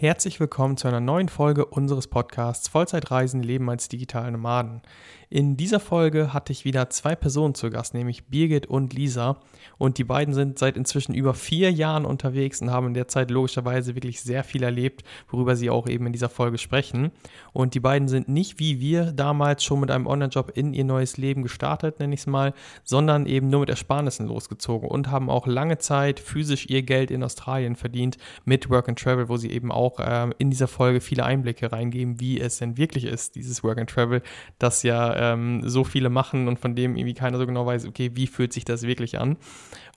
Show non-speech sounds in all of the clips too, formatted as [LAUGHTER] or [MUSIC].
Herzlich willkommen zu einer neuen Folge unseres Podcasts Vollzeitreisen Leben als digitale Nomaden. In dieser Folge hatte ich wieder zwei Personen zu Gast, nämlich Birgit und Lisa. Und die beiden sind seit inzwischen über vier Jahren unterwegs und haben in der Zeit logischerweise wirklich sehr viel erlebt, worüber sie auch eben in dieser Folge sprechen. Und die beiden sind nicht wie wir damals schon mit einem Online-Job in ihr neues Leben gestartet, nenne ich es mal, sondern eben nur mit Ersparnissen losgezogen und haben auch lange Zeit physisch ihr Geld in Australien verdient mit Work and Travel, wo sie eben auch äh, in dieser Folge viele Einblicke reingeben, wie es denn wirklich ist, dieses Work and Travel, das ja ähm, so viele machen und von dem irgendwie keiner so genau weiß, okay, wie fühlt sich das wirklich an.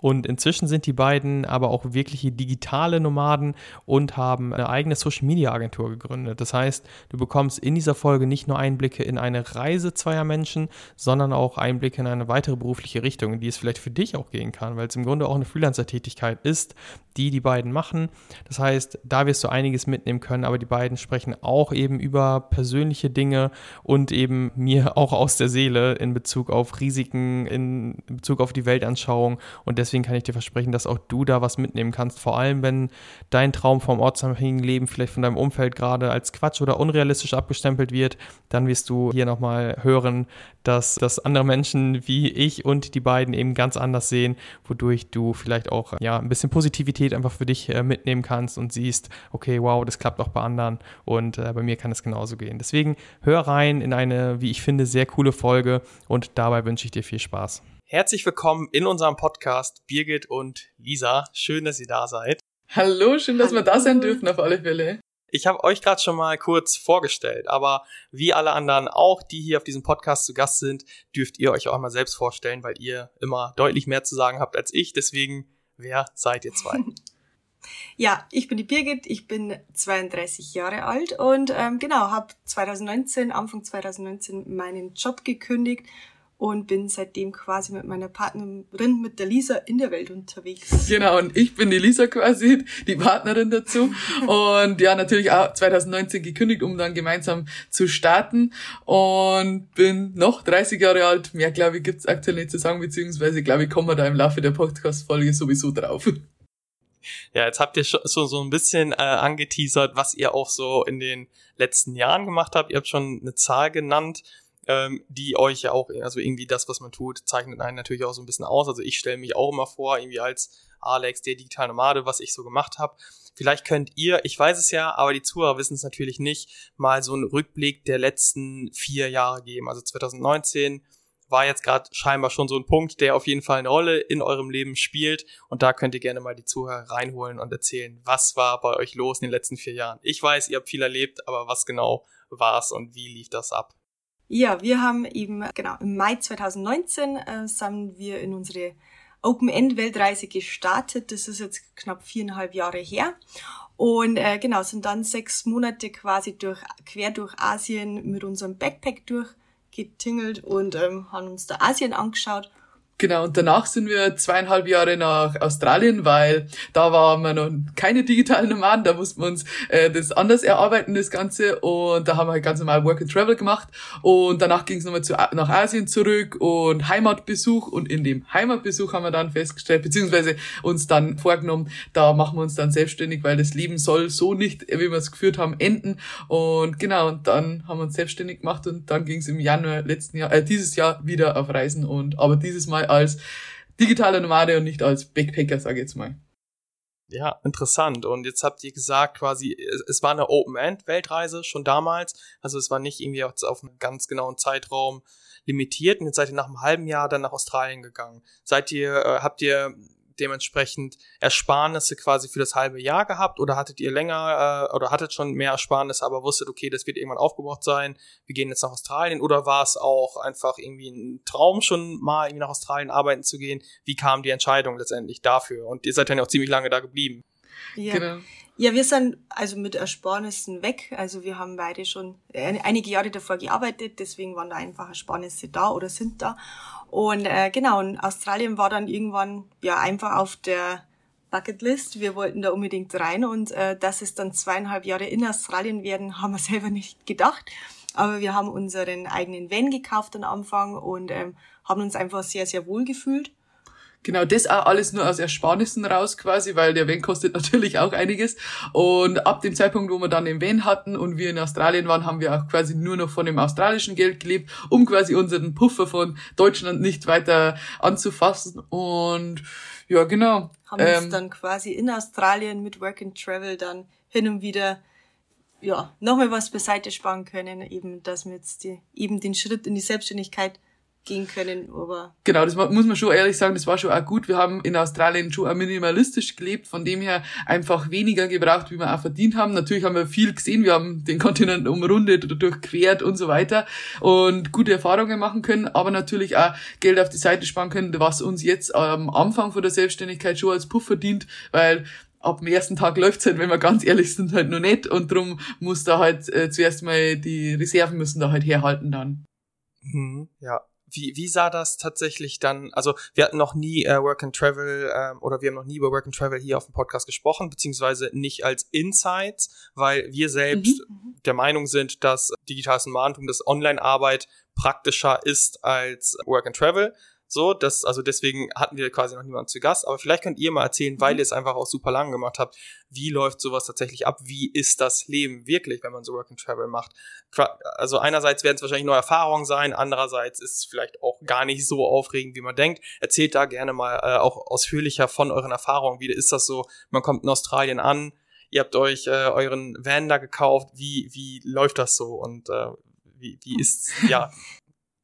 Und inzwischen sind die beiden aber auch wirkliche digitale Nomaden und haben eine eigene Social Media Agentur gegründet. Das heißt, du bekommst in dieser Folge nicht nur Einblicke in eine Reise zweier Menschen, sondern auch Einblicke in eine weitere berufliche Richtung, in die es vielleicht für dich auch gehen kann, weil es im Grunde auch eine Freelancer-Tätigkeit ist, die die beiden machen. Das heißt, da wirst du einiges mitnehmen können, aber die beiden sprechen auch eben über persönliche Dinge und eben mir [LAUGHS] auch aus der Seele in Bezug auf Risiken, in Bezug auf die Weltanschauung und deswegen deswegen kann ich dir versprechen, dass auch du da was mitnehmen kannst. Vor allem, wenn dein Traum vom ortsunabhängigen Leben vielleicht von deinem Umfeld gerade als Quatsch oder unrealistisch abgestempelt wird, dann wirst du hier nochmal hören, dass das andere Menschen wie ich und die beiden eben ganz anders sehen, wodurch du vielleicht auch ja ein bisschen Positivität einfach für dich äh, mitnehmen kannst und siehst, okay, wow, das klappt auch bei anderen und äh, bei mir kann es genauso gehen. Deswegen hör rein in eine, wie ich finde, sehr coole Folge und dabei wünsche ich dir viel Spaß. Herzlich willkommen in unserem Podcast, Birgit und Lisa. Schön, dass ihr da seid. Hallo, schön, dass Hallo. wir da sein dürfen, auf alle Fälle. Ich habe euch gerade schon mal kurz vorgestellt, aber wie alle anderen auch, die hier auf diesem Podcast zu Gast sind, dürft ihr euch auch mal selbst vorstellen, weil ihr immer deutlich mehr zu sagen habt als ich. Deswegen, wer seid ihr zwei? [LAUGHS] Ja, ich bin die Birgit, ich bin 32 Jahre alt und ähm, genau, habe 2019, Anfang 2019 meinen Job gekündigt und bin seitdem quasi mit meiner Partnerin, mit der Lisa, in der Welt unterwegs. Genau, und ich bin die Lisa quasi, die Partnerin dazu. und ja, natürlich auch 2019 gekündigt, um dann gemeinsam zu starten. Und bin noch 30 Jahre alt. Mehr, glaube ich, gibt's aktuell nicht zu sagen, beziehungsweise, glaube ich, kommen wir da im Laufe der Podcast-Folge sowieso drauf. Ja, jetzt habt ihr schon so, so ein bisschen äh, angeteasert, was ihr auch so in den letzten Jahren gemacht habt. Ihr habt schon eine Zahl genannt ähm, die euch ja auch, also irgendwie das, was man tut, zeichnet einen natürlich auch so ein bisschen aus. Also ich stelle mich auch immer vor, irgendwie als Alex, der digitale Nomade, was ich so gemacht habe. Vielleicht könnt ihr, ich weiß es ja, aber die Zuhörer wissen es natürlich nicht, mal so einen Rückblick der letzten vier Jahre geben. Also 2019 war jetzt gerade scheinbar schon so ein Punkt, der auf jeden Fall eine Rolle in eurem Leben spielt. Und da könnt ihr gerne mal die Zuhörer reinholen und erzählen, was war bei euch los in den letzten vier Jahren. Ich weiß, ihr habt viel erlebt, aber was genau war es und wie lief das ab? Ja, wir haben eben, genau, im Mai 2019 äh, sind wir in unsere Open-End-Weltreise gestartet. Das ist jetzt knapp viereinhalb Jahre her. Und äh, genau, sind dann sechs Monate quasi durch, quer durch Asien mit unserem Backpack durchgetingelt und ähm, haben uns da Asien angeschaut Genau, und danach sind wir zweieinhalb Jahre nach Australien, weil da waren wir noch keine digitalen Nomaden, da mussten wir uns äh, das anders erarbeiten, das Ganze. Und da haben wir halt ganz normal Work and Travel gemacht. Und danach ging es nochmal zu, nach Asien zurück und Heimatbesuch. Und in dem Heimatbesuch haben wir dann festgestellt, beziehungsweise uns dann vorgenommen, da machen wir uns dann selbstständig, weil das Leben soll so nicht, wie wir es geführt haben, enden. Und genau, und dann haben wir uns selbstständig gemacht und dann ging es im Januar letzten Jahr, äh, dieses Jahr wieder auf Reisen und aber dieses Mal als digitaler Nomade und nicht als Backpacker, sage ich jetzt mal. Ja, interessant. Und jetzt habt ihr gesagt, quasi, es war eine Open-End-Weltreise schon damals. Also es war nicht irgendwie auf einen ganz genauen Zeitraum limitiert. Und jetzt seid ihr nach einem halben Jahr dann nach Australien gegangen. Seid ihr, äh, habt ihr dementsprechend Ersparnisse quasi für das halbe Jahr gehabt oder hattet ihr länger äh, oder hattet schon mehr Ersparnisse, aber wusstet, okay, das wird irgendwann aufgebraucht sein, wir gehen jetzt nach Australien oder war es auch einfach irgendwie ein Traum schon mal irgendwie nach Australien arbeiten zu gehen? Wie kam die Entscheidung letztendlich dafür? Und ihr seid dann ja auch ziemlich lange da geblieben. Ja. Genau. Ja, wir sind also mit Ersparnissen weg. Also wir haben beide schon einige Jahre davor gearbeitet, deswegen waren da einfach Ersparnisse da oder sind da. Und äh, genau, und Australien war dann irgendwann ja einfach auf der Bucketlist. Wir wollten da unbedingt rein und äh, dass es dann zweieinhalb Jahre in Australien werden, [LAUGHS] haben wir selber nicht gedacht. Aber wir haben unseren eigenen Van gekauft am Anfang und ähm, haben uns einfach sehr, sehr wohl gefühlt. Genau, das auch alles nur aus Ersparnissen raus quasi, weil der Van kostet [LAUGHS] natürlich auch einiges. Und ab dem Zeitpunkt, wo wir dann den Van hatten und wir in Australien waren, haben wir auch quasi nur noch von dem australischen Geld gelebt, um quasi unseren Puffer von Deutschland nicht weiter anzufassen. Und ja, genau. Haben ähm, uns dann quasi in Australien mit Work and Travel dann hin und wieder ja, nochmal was beiseite sparen können, eben, dass wir jetzt die, eben den Schritt in die Selbstständigkeit gehen können, aber. Genau, das muss man schon ehrlich sagen, das war schon auch gut. Wir haben in Australien schon auch minimalistisch gelebt, von dem her einfach weniger gebraucht, wie wir auch verdient haben. Natürlich haben wir viel gesehen, wir haben den Kontinent umrundet oder durchquert und so weiter und gute Erfahrungen machen können, aber natürlich auch Geld auf die Seite sparen können, was uns jetzt am Anfang von der Selbstständigkeit schon als Puffer dient, weil ab dem ersten Tag läuft's halt, wenn wir ganz ehrlich sind, halt noch nicht und drum muss da halt äh, zuerst mal die Reserven müssen da halt herhalten dann. Mhm, ja, wie, wie sah das tatsächlich dann, also wir hatten noch nie äh, Work and Travel ähm, oder wir haben noch nie über Work and Travel hier auf dem Podcast gesprochen, beziehungsweise nicht als Insights, weil wir selbst mhm. der Meinung sind, dass digitales Nomadentum, das Online-Arbeit praktischer ist als Work and Travel. So, das, also deswegen hatten wir quasi noch niemanden zu Gast, aber vielleicht könnt ihr mal erzählen, weil mhm. ihr es einfach auch super lang gemacht habt, wie läuft sowas tatsächlich ab? Wie ist das Leben wirklich, wenn man so Work and Travel macht? Also einerseits werden es wahrscheinlich neue Erfahrungen sein, andererseits ist es vielleicht auch gar nicht so aufregend, wie man denkt. Erzählt da gerne mal äh, auch ausführlicher von euren Erfahrungen. Wie ist das so? Man kommt in Australien an, ihr habt euch äh, euren Van da gekauft. Wie, wie läuft das so? Und äh, wie, wie [LAUGHS] ist, ja,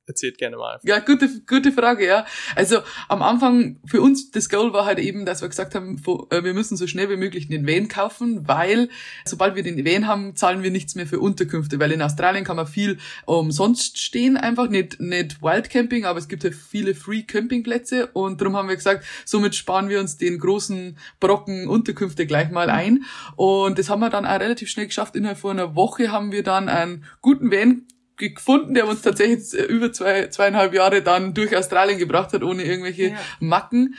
erzählt gerne mal. Ja, gute, gute Frage, ja. Also am Anfang für uns das Goal war halt eben, dass wir gesagt haben, äh, wir müssen so schnell wie möglich den Van kaufen, weil sobald wir den Van haben, zahlen wir nichts mehr für Unterkünfte, weil in Australien kann man viel umsonst stehen, einfach nicht nicht Wildcamping, aber es gibt ja viele Free Campingplätze und darum haben wir gesagt, somit sparen wir uns den großen Brocken Unterkünfte gleich mal ein und das haben wir dann auch relativ schnell geschafft. Innerhalb von einer Woche haben wir dann einen guten Van gefunden, der uns tatsächlich über zwei, zweieinhalb Jahre dann durch Australien gebracht hat, ohne irgendwelche ja. Macken.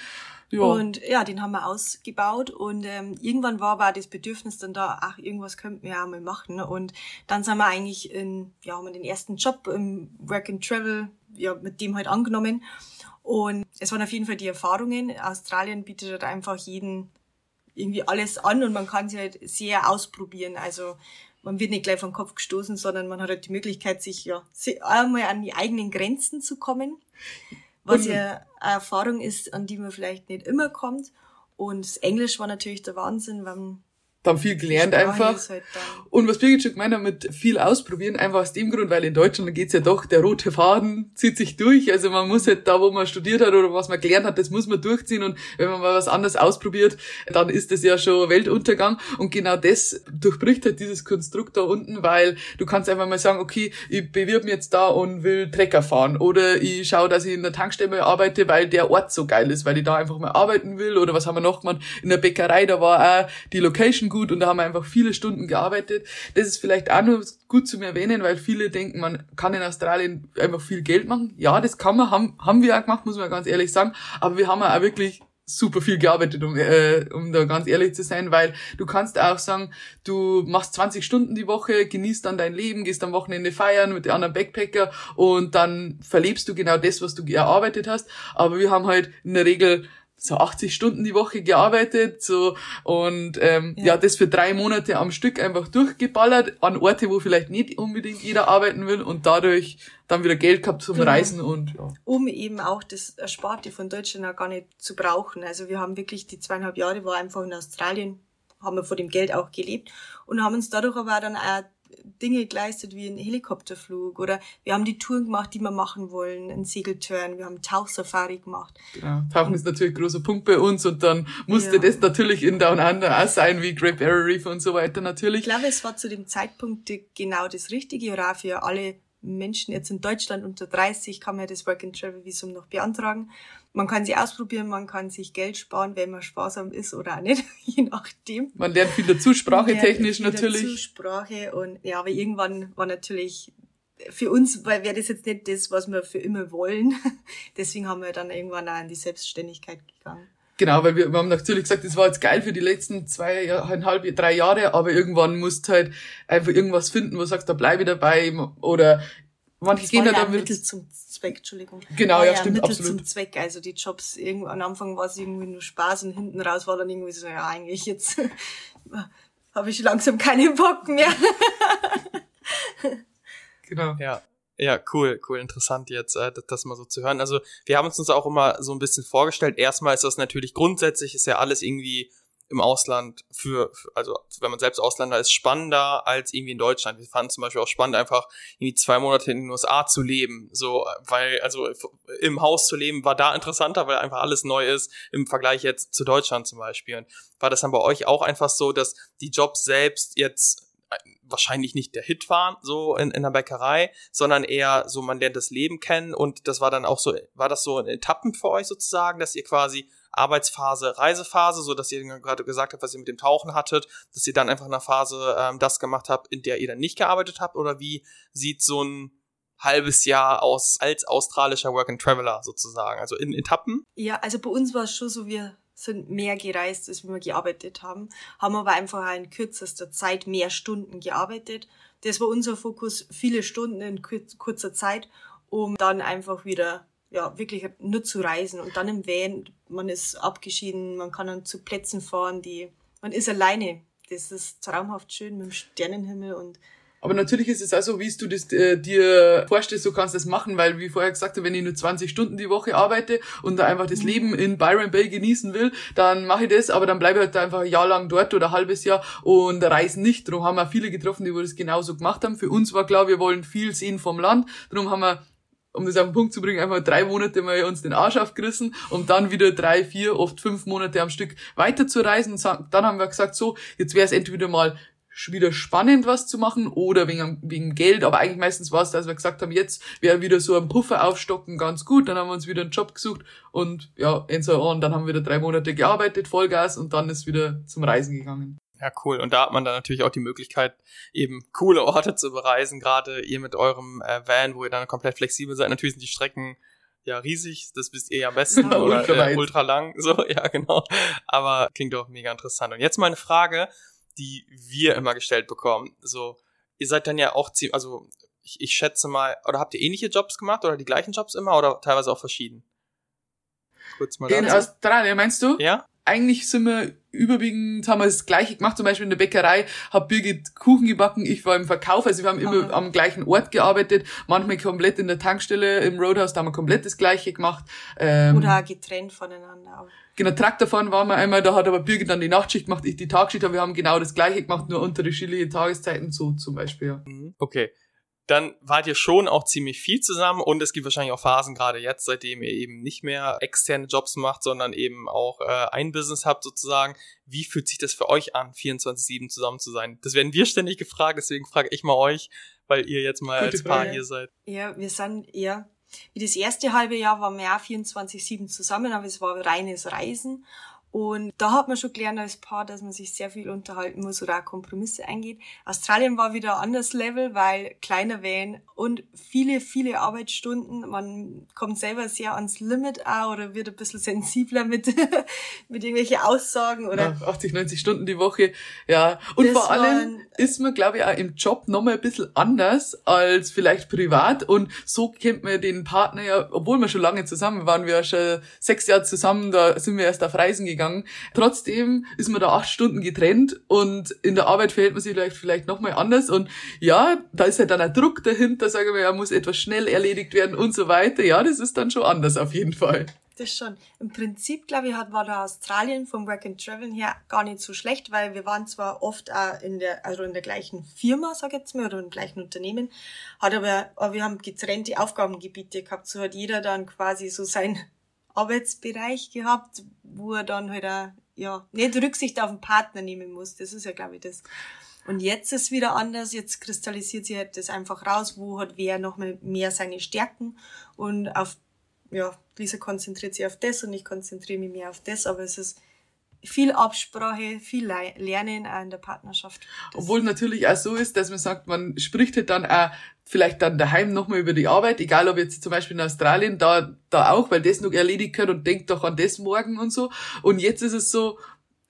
Ja. Und ja, den haben wir ausgebaut und ähm, irgendwann war aber das Bedürfnis dann da, ach, irgendwas könnten wir ja mal machen. Und dann sind wir eigentlich in, ja, haben wir den ersten Job im Work and Travel, ja, mit dem halt angenommen. Und es waren auf jeden Fall die Erfahrungen. Australien bietet halt einfach jeden irgendwie alles an und man kann sie halt sehr ausprobieren. Also man wird nicht gleich vom Kopf gestoßen, sondern man hat halt die Möglichkeit, sich ja einmal an die eigenen Grenzen zu kommen, was ja eine Erfahrung ist, an die man vielleicht nicht immer kommt. Und Englisch war natürlich der Wahnsinn, weil haben viel gelernt einfach. Halt und was Birgit schon gemeint hat mit viel ausprobieren, einfach aus dem Grund, weil in Deutschland geht's ja doch, der rote Faden zieht sich durch. Also man muss halt da, wo man studiert hat oder was man gelernt hat, das muss man durchziehen. Und wenn man mal was anderes ausprobiert, dann ist das ja schon Weltuntergang. Und genau das durchbricht halt dieses Konstrukt da unten, weil du kannst einfach mal sagen, okay, ich bewirb mich jetzt da und will Trecker fahren. Oder ich schaue, dass ich in der Tankstelle arbeite, weil der Ort so geil ist, weil ich da einfach mal arbeiten will. Oder was haben wir noch gemacht? In der Bäckerei, da war auch die Location gut gut und da haben wir einfach viele Stunden gearbeitet. Das ist vielleicht auch nur gut zu erwähnen, weil viele denken, man kann in Australien einfach viel Geld machen. Ja, das kann man, haben, haben wir auch gemacht, muss man ganz ehrlich sagen. Aber wir haben auch wirklich super viel gearbeitet, um, äh, um da ganz ehrlich zu sein, weil du kannst auch sagen, du machst 20 Stunden die Woche, genießt dann dein Leben, gehst am Wochenende feiern mit den anderen Backpacker und dann verlebst du genau das, was du erarbeitet hast. Aber wir haben halt in der Regel so 80 Stunden die Woche gearbeitet so und ähm, ja. ja. das für drei Monate am Stück einfach durchgeballert an Orte, wo vielleicht nicht unbedingt jeder arbeiten will und dadurch dann wieder Geld gehabt zum genau. Reisen und ja. um eben auch das Ersparte von Deutschland auch gar nicht zu brauchen. Also wir haben wirklich die zweieinhalb Jahre war einfach in Australien haben wir vor dem Geld auch gelebt und haben uns dadurch aber dann auch Dinge geleistet wie ein Helikopterflug oder wir haben die Touren gemacht, die wir machen wollen, ein Segelturn, wir haben Tauchsafari gemacht. Genau. Tauchen ist natürlich ein großer Punkt bei uns und dann musste ja. das natürlich in Down Under auch sein, wie Great Barrier Reef und so weiter natürlich. Ich glaube, es war zu dem Zeitpunkt genau das Richtige oder auch für alle Menschen jetzt in Deutschland unter 30 kann man das Work-and-Travel-Visum noch beantragen. Man kann sie ausprobieren, man kann sich Geld sparen, wenn man sparsam ist oder auch nicht, [LAUGHS] je nachdem. Man lernt viel dazu, sprachetechnisch natürlich. Dazu, Sprache und ja, aber irgendwann war natürlich für uns weil wäre das jetzt nicht das, was wir für immer wollen. [LAUGHS] Deswegen haben wir dann irgendwann auch in die Selbstständigkeit gegangen. Genau, weil wir, wir haben natürlich gesagt, das war jetzt geil für die letzten zweieinhalb, drei Jahre, aber irgendwann musst du halt einfach irgendwas finden, wo du sagst, da bleibe ich dabei oder manche das gehen ja damit. Mittel zum Zweck, Entschuldigung. Genau, ja, ja stimmt, Mittel absolut. zum Zweck, also die Jobs, irgendwo, am Anfang war es irgendwie nur Spaß und hinten raus war dann irgendwie so, ja, eigentlich jetzt [LAUGHS] habe ich langsam keinen Bock mehr. [LAUGHS] genau. Ja. Ja, cool, cool, interessant jetzt, äh, das, das mal so zu hören. Also wir haben uns uns auch immer so ein bisschen vorgestellt. Erstmal ist das natürlich grundsätzlich ist ja alles irgendwie im Ausland für, für, also wenn man selbst Ausländer ist, spannender als irgendwie in Deutschland. Wir fanden zum Beispiel auch spannend, einfach irgendwie zwei Monate in den USA zu leben. So, weil, also im Haus zu leben war da interessanter, weil einfach alles neu ist im Vergleich jetzt zu Deutschland zum Beispiel. Und war das dann bei euch auch einfach so, dass die Jobs selbst jetzt wahrscheinlich nicht der Hit waren, so in, in der Bäckerei, sondern eher so, man lernt das Leben kennen und das war dann auch so, war das so in Etappen für euch sozusagen, dass ihr quasi Arbeitsphase, Reisephase, so dass ihr gerade gesagt habt, was ihr mit dem Tauchen hattet, dass ihr dann einfach in einer Phase ähm, das gemacht habt, in der ihr dann nicht gearbeitet habt oder wie sieht so ein halbes Jahr aus als australischer Work and Traveler sozusagen, also in Etappen? Ja, also bei uns war es schon so, wir sind mehr gereist, als wir gearbeitet haben, haben aber einfach in kürzester Zeit mehr Stunden gearbeitet. Das war unser Fokus, viele Stunden in kurzer Zeit, um dann einfach wieder ja, wirklich nur zu reisen und dann im Van, man ist abgeschieden, man kann dann zu Plätzen fahren, die, man ist alleine. Das ist traumhaft schön mit dem Sternenhimmel und aber natürlich ist es auch so, wie du das äh, dir vorstellst, so kannst du das machen, weil wie vorher gesagt habe, wenn ich nur 20 Stunden die Woche arbeite und da einfach das Leben in Byron Bay genießen will, dann mache ich das, aber dann bleibe ich halt einfach ein Jahr lang dort oder ein halbes Jahr und reisen nicht. Darum haben wir viele getroffen, die das genauso gemacht haben. Für uns war klar, wir wollen viel sehen vom Land. Darum haben wir um das auf den Punkt zu bringen, einfach drei Monate mal uns den Arsch aufgerissen, um dann wieder drei, vier, oft fünf Monate am Stück weiter zu reisen. Und dann haben wir gesagt, so, jetzt wäre es entweder mal wieder spannend, was zu machen oder wegen, wegen Geld. Aber eigentlich meistens war es, dass wir gesagt haben, jetzt wäre wieder so ein Puffer aufstocken ganz gut. Dann haben wir uns wieder einen Job gesucht und ja, and so on. Dann haben wir wieder drei Monate gearbeitet, Vollgas und dann ist wieder zum Reisen gegangen. Ja, cool. Und da hat man dann natürlich auch die Möglichkeit, eben coole Orte zu bereisen. Gerade ihr mit eurem äh, Van, wo ihr dann komplett flexibel seid. Natürlich sind die Strecken ja riesig, das wisst ihr ja am besten. [LAUGHS] oder ultra, äh, ultra lang. So, [LAUGHS] ja, genau. Aber klingt doch mega interessant. Und jetzt mal eine Frage die wir immer gestellt bekommen. So, ihr seid dann ja auch ziemlich, also ich, ich schätze mal, oder habt ihr ähnliche Jobs gemacht oder die gleichen Jobs immer oder teilweise auch verschieden? Kurz mal In Australien, meinst du? Ja. Eigentlich sind wir überwiegend haben wir das Gleiche gemacht, zum Beispiel in der Bäckerei hat Birgit Kuchen gebacken, ich war im Verkauf, also wir haben immer am gleichen Ort gearbeitet, manchmal komplett in der Tankstelle im Roadhouse, da haben wir komplett das Gleiche gemacht. Ähm, Oder getrennt voneinander. Auch. Genau, Traktor fahren waren wir einmal, da hat aber Birgit dann die Nachtschicht gemacht, ich die Tagschicht, aber wir haben genau das Gleiche gemacht, nur unterschiedliche Tageszeiten, so zum Beispiel. Ja. Okay dann wart ihr schon auch ziemlich viel zusammen und es gibt wahrscheinlich auch Phasen, gerade jetzt, seitdem ihr eben nicht mehr externe Jobs macht, sondern eben auch äh, ein Business habt sozusagen. Wie fühlt sich das für euch an, 24-7 zusammen zu sein? Das werden wir ständig gefragt, deswegen frage ich mal euch, weil ihr jetzt mal Gute als Paar Frage. hier seid. Ja, wir sind eher, wie das erste halbe Jahr waren wir auch 24-7 zusammen, aber es war reines Reisen und da hat man schon gelernt als Paar, dass man sich sehr viel unterhalten muss oder auch Kompromisse eingeht. Australien war wieder ein anderes Level, weil kleiner Van und viele, viele Arbeitsstunden. Man kommt selber sehr ans Limit auch oder wird ein bisschen sensibler mit, [LAUGHS] mit irgendwelchen Aussagen oder. Ja, 80, 90 Stunden die Woche. Ja. Und vor allem ist man, glaube ich, auch im Job nochmal ein bisschen anders als vielleicht privat. Und so kennt man den Partner ja, obwohl wir schon lange zusammen waren, wir ja schon sechs Jahre zusammen, da sind wir erst auf Reisen gegangen gegangen. Trotzdem ist man da acht Stunden getrennt und in der Arbeit verhält man sich vielleicht, vielleicht nochmal anders. Und ja, da ist halt dann ein Druck dahinter, sagen wir, ja, muss etwas schnell erledigt werden und so weiter. Ja, das ist dann schon anders auf jeden Fall. das schon. Im Prinzip, glaube ich, war da Australien vom Work and Travel her gar nicht so schlecht, weil wir waren zwar oft auch in der, also in der gleichen Firma, sag ich jetzt mal, oder im gleichen Unternehmen, hat aber, aber wir haben getrennte Aufgabengebiete gehabt. So hat jeder dann quasi so seinen Arbeitsbereich gehabt, wo er dann halt auch, ja, nicht Rücksicht auf den Partner nehmen muss. Das ist ja, glaube ich, das. Und jetzt ist wieder anders. Jetzt kristallisiert sich halt das einfach raus, wo hat wer noch mehr seine Stärken und auf ja, Lisa konzentriert sich auf das und ich konzentriere mich mehr auf das, aber es ist viel Absprache, viel Lernen auch in der Partnerschaft. Das Obwohl natürlich auch so ist, dass man sagt, man spricht halt dann auch vielleicht dann daheim nochmal über die Arbeit, egal ob jetzt zum Beispiel in Australien, da, da auch, weil das noch erledigt wird und denkt doch an das morgen und so. Und jetzt ist es so,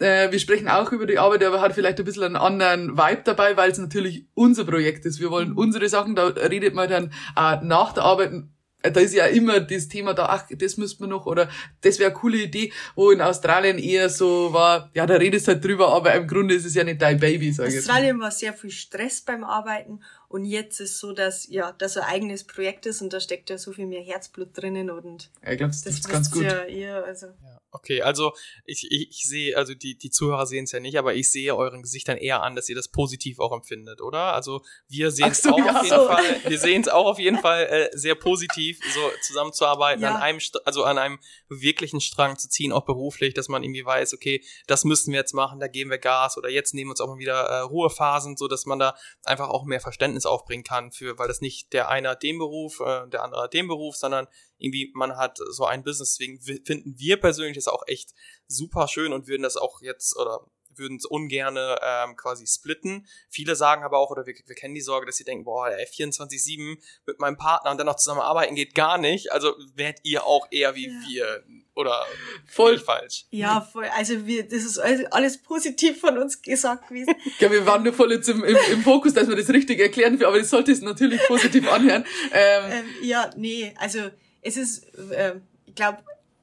äh, wir sprechen auch über die Arbeit, aber hat vielleicht ein bisschen einen anderen Vibe dabei, weil es natürlich unser Projekt ist. Wir wollen unsere Sachen, da redet man dann auch nach der Arbeit da ist ja immer das Thema da, ach, das müsste man noch, oder das wäre eine coole Idee, wo in Australien eher so war, ja, da redest halt drüber, aber im Grunde ist es ja nicht dein Baby, sag ich Australien war sehr viel Stress beim Arbeiten und jetzt ist so, dass, ja, das ein eigenes Projekt ist und da steckt ja so viel mehr Herzblut drinnen und. Ja, ich glaube, das, das ist ganz gut. Ja, eher, also. Ja. Okay, also ich, ich, ich sehe, also die, die Zuhörer sehen es ja nicht, aber ich sehe euren Gesichtern eher an, dass ihr das positiv auch empfindet, oder? Also wir sehen es so, auch ja. auf jeden Fall, wir sehen es auch auf jeden Fall äh, sehr positiv, so zusammenzuarbeiten, ja. an einem, also an einem wirklichen Strang zu ziehen, auch beruflich, dass man irgendwie weiß, okay, das müssen wir jetzt machen, da geben wir Gas oder jetzt nehmen wir uns auch mal wieder äh, Ruhephasen, so dass man da einfach auch mehr Verständnis aufbringen kann für, weil das nicht der eine hat den Beruf, äh, der andere hat den Beruf, sondern irgendwie man hat so ein Business. Deswegen finden wir persönlich das auch echt super schön und würden das auch jetzt oder würden es ungerne ähm, quasi splitten. Viele sagen aber auch, oder wir, wir kennen die Sorge, dass sie denken, boah, ey, 24-7 mit meinem Partner und dann noch zusammenarbeiten geht gar nicht. Also werdet ihr auch eher wie ja. wir oder voll falsch. Ja, voll. Also wir, das ist alles positiv von uns gesagt gewesen. ja, wir waren nur voll jetzt im, im, im Fokus, dass wir das richtig erklären, aber das sollte es natürlich positiv anhören. [LAUGHS] Ähm, ähm, ja, nee, also es ist, äh, ich glaube,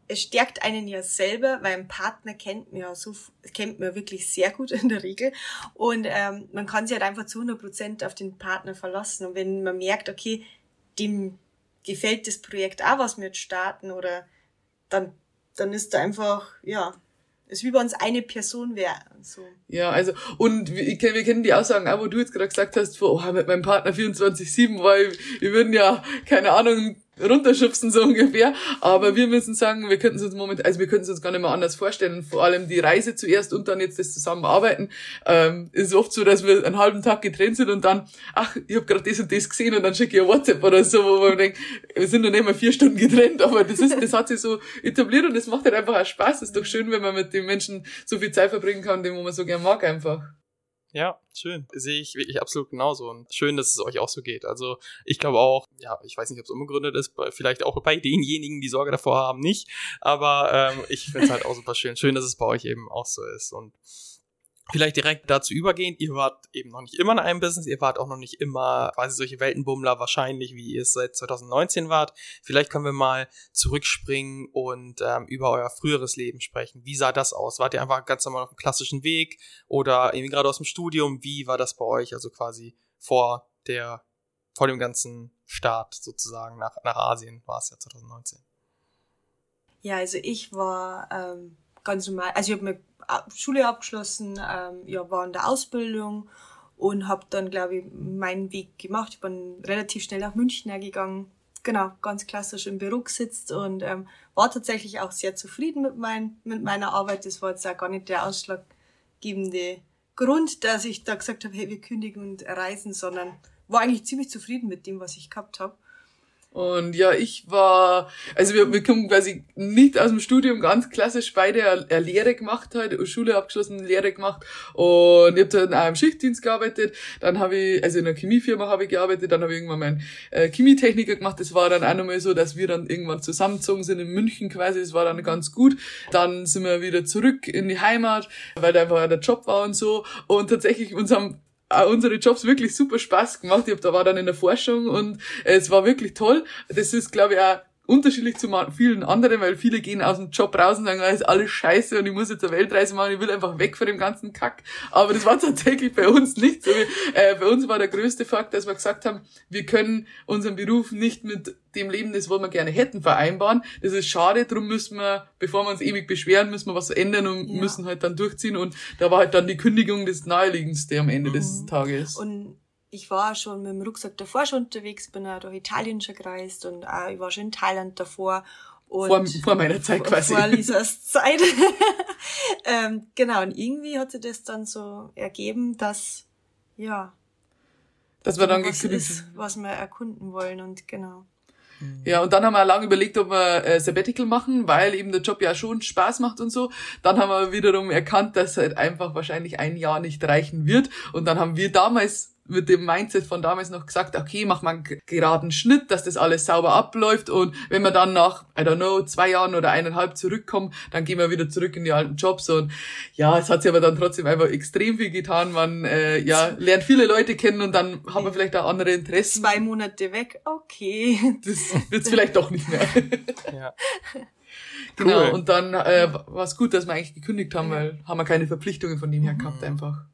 es stärkt einen ja selber, weil ein Partner kennt man ja so, kennt man wirklich sehr gut in der Regel. Und ähm, man kann sich halt einfach zu 100 Prozent auf den Partner verlassen. Und wenn man merkt, okay, dem gefällt das Projekt auch, was wir jetzt starten, oder dann, dann ist da einfach, ja, ist wie bei uns eine Person wäre. So. Ja, also, und wir, wir kennen die Aussagen auch, wo du jetzt gerade gesagt hast, oh, mit meinem Partner 24-7, weil wir würden ja, keine Ahnung, runterschubsen, so ungefähr. Aber wir müssen sagen, wir könnten es uns moment, also wir könnten es uns gar nicht mehr anders vorstellen. Vor allem die Reise zuerst und dann jetzt das Zusammenarbeiten. Ähm, ist oft so, dass wir einen halben Tag getrennt sind und dann, ach, ich habe gerade das und das gesehen und dann schicke ich ein WhatsApp oder so, wo man denkt, wir sind noch nicht mal vier Stunden getrennt, aber das ist, das hat sich so etabliert und das macht halt einfach auch Spaß. Das ist doch schön, wenn man mit den Menschen so viel Zeit verbringen kann, den man so gern mag einfach. Ja, schön. Sehe ich wirklich absolut genauso. Und schön, dass es euch auch so geht. Also ich glaube auch, ja, ich weiß nicht, ob es unbegründet ist, vielleicht auch bei denjenigen, die Sorge davor haben, nicht. Aber ähm, ich finde es halt auch super schön. Schön, dass es bei euch eben auch so ist. Und vielleicht direkt dazu übergehen, ihr wart eben noch nicht immer in einem Business, ihr wart auch noch nicht immer quasi solche Weltenbummler wahrscheinlich, wie ihr es seit 2019 wart. Vielleicht können wir mal zurückspringen und ähm, über euer früheres Leben sprechen. Wie sah das aus? Wart ihr einfach ganz normal auf dem klassischen Weg oder irgendwie gerade aus dem Studium? Wie war das bei euch? Also quasi vor der, vor dem ganzen Start sozusagen nach, nach Asien war es ja 2019. Ja, also ich war ähm, ganz normal, also ich habe mir Schule abgeschlossen, ähm, ja, war in der Ausbildung und habe dann, glaube ich, meinen Weg gemacht. Ich bin relativ schnell nach München gegangen. Genau, ganz klassisch im Büro gesitzt und ähm, war tatsächlich auch sehr zufrieden mit, mein, mit meiner Arbeit. Das war jetzt auch gar nicht der ausschlaggebende Grund, dass ich da gesagt habe, hey, wir kündigen und reisen, sondern war eigentlich ziemlich zufrieden mit dem, was ich gehabt habe. Und ja, ich war, also wir, wir kommen quasi nicht aus dem Studium, ganz klassisch beide eine Lehre gemacht halt, Schule abgeschlossen, Lehre gemacht. Und ich habe dann auch im Schichtdienst gearbeitet, dann habe ich, also in einer Chemiefirma habe ich gearbeitet, dann habe ich irgendwann meinen äh, Chemietechniker gemacht, das war dann auch nochmal so, dass wir dann irgendwann zusammengezogen sind in München quasi, das war dann ganz gut, dann sind wir wieder zurück in die Heimat, weil da einfach der Job war und so. Und tatsächlich uns haben unsere Jobs wirklich super Spaß gemacht. Ich hab, da war dann in der Forschung und es war wirklich toll. Das ist, glaube ich, auch unterschiedlich zu vielen anderen, weil viele gehen aus dem Job raus und sagen, das ist alles scheiße und ich muss jetzt eine Weltreise machen, ich will einfach weg von dem ganzen Kack. Aber das war [LAUGHS] tatsächlich bei uns nicht so. Äh, bei uns war der größte Fakt, dass wir gesagt haben, wir können unseren Beruf nicht mit dem Leben, das wir gerne hätten, vereinbaren. Das ist schade, darum müssen wir, bevor wir uns ewig beschweren, müssen wir was ändern und ja. müssen halt dann durchziehen. Und da war halt dann die Kündigung das Naheliegendste am Ende mhm. des Tages. Und ich war schon mit dem Rucksack davor schon unterwegs, bin auch durch Italien schon gereist und auch, ich war schon in Thailand davor. Und vor, vor meiner Zeit quasi. Vor Lisas [LAUGHS] Zeit. [LAUGHS] ähm, genau, und irgendwie hat sich das dann so ergeben, dass, ja, dass wir dann was ist, was wir erkunden wollen und genau. Ja, und dann haben wir lange überlegt, ob wir äh, Sabbatical machen, weil eben der Job ja schon Spaß macht und so. Dann haben wir wiederum erkannt, dass halt einfach wahrscheinlich ein Jahr nicht reichen wird. Und dann haben wir damals mit dem Mindset von damals noch gesagt, okay, mach mal einen geraden Schnitt, dass das alles sauber abläuft und wenn wir dann nach, I don't know, zwei Jahren oder eineinhalb zurückkommen, dann gehen wir wieder zurück in die alten Jobs und ja, es hat sich aber dann trotzdem einfach extrem viel getan. Man äh, ja lernt viele Leute kennen und dann haben wir vielleicht auch andere Interessen. Zwei Monate weg, okay. [LAUGHS] Das wird's vielleicht doch nicht mehr. ja. [LAUGHS] Genau, cool. und dann äh, war es gut, dass wir eigentlich gekündigt haben, weil haben wir keine Verpflichtungen von dem her gehabt einfach.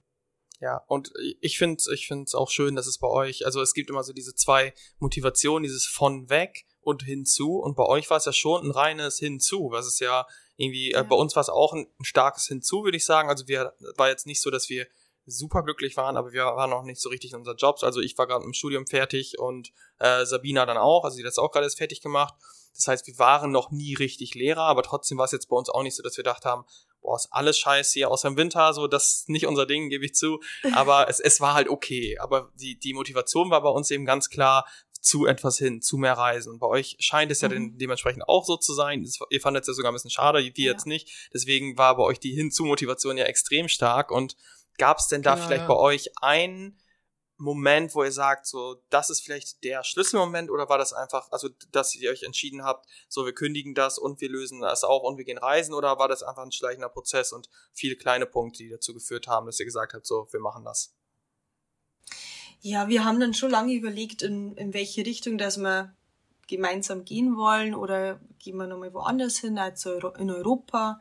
Ja, und ich finde ich find's auch schön, dass es bei euch, also es gibt immer so diese zwei Motivationen, dieses von weg und hinzu. Und bei euch war es ja schon ein reines Hinzu, was ist ja irgendwie, äh, ja. Äh, bei uns war es auch ein, ein starkes Hinzu, würde ich sagen. Also wir war jetzt nicht so, dass wir super glücklich waren, aber wir waren noch nicht so richtig in unseren Jobs. Also ich war gerade im Studium fertig und äh, Sabina dann auch, also sie hat das auch gerade erst fertig gemacht. Das heißt, wir waren noch nie richtig Lehrer, aber trotzdem war es jetzt bei uns auch nicht so, dass wir gedacht haben, boah, ist alles scheiße hier, außer im Winter, so, das ist nicht unser Ding, gebe ich zu. Aber [LAUGHS] es, es war halt okay. Aber die, die Motivation war bei uns eben ganz klar, zu etwas hin, zu mehr Reisen. Und bei euch scheint es ja mhm. dementsprechend auch so zu sein. ihr fandet es ja sogar ein bisschen schade, wir ja. jetzt nicht. Deswegen war bei euch die Hinzu-Motivation ja extrem stark. Und gab es denn da genau, vielleicht ja. bei euch einen Moment, wo ihr sagt, so, das ist vielleicht der Schlüsselmoment oder war das einfach, also, dass ihr euch entschieden habt, so, wir kündigen das und wir lösen das auch und wir gehen reisen oder war das einfach ein schleichender Prozess und viele kleine Punkte, die dazu geführt haben, dass ihr gesagt habt, so, wir machen das? Ja, wir haben dann schon lange überlegt, in, in welche Richtung, dass wir gemeinsam gehen wollen oder gehen wir nochmal woanders hin, also in Europa.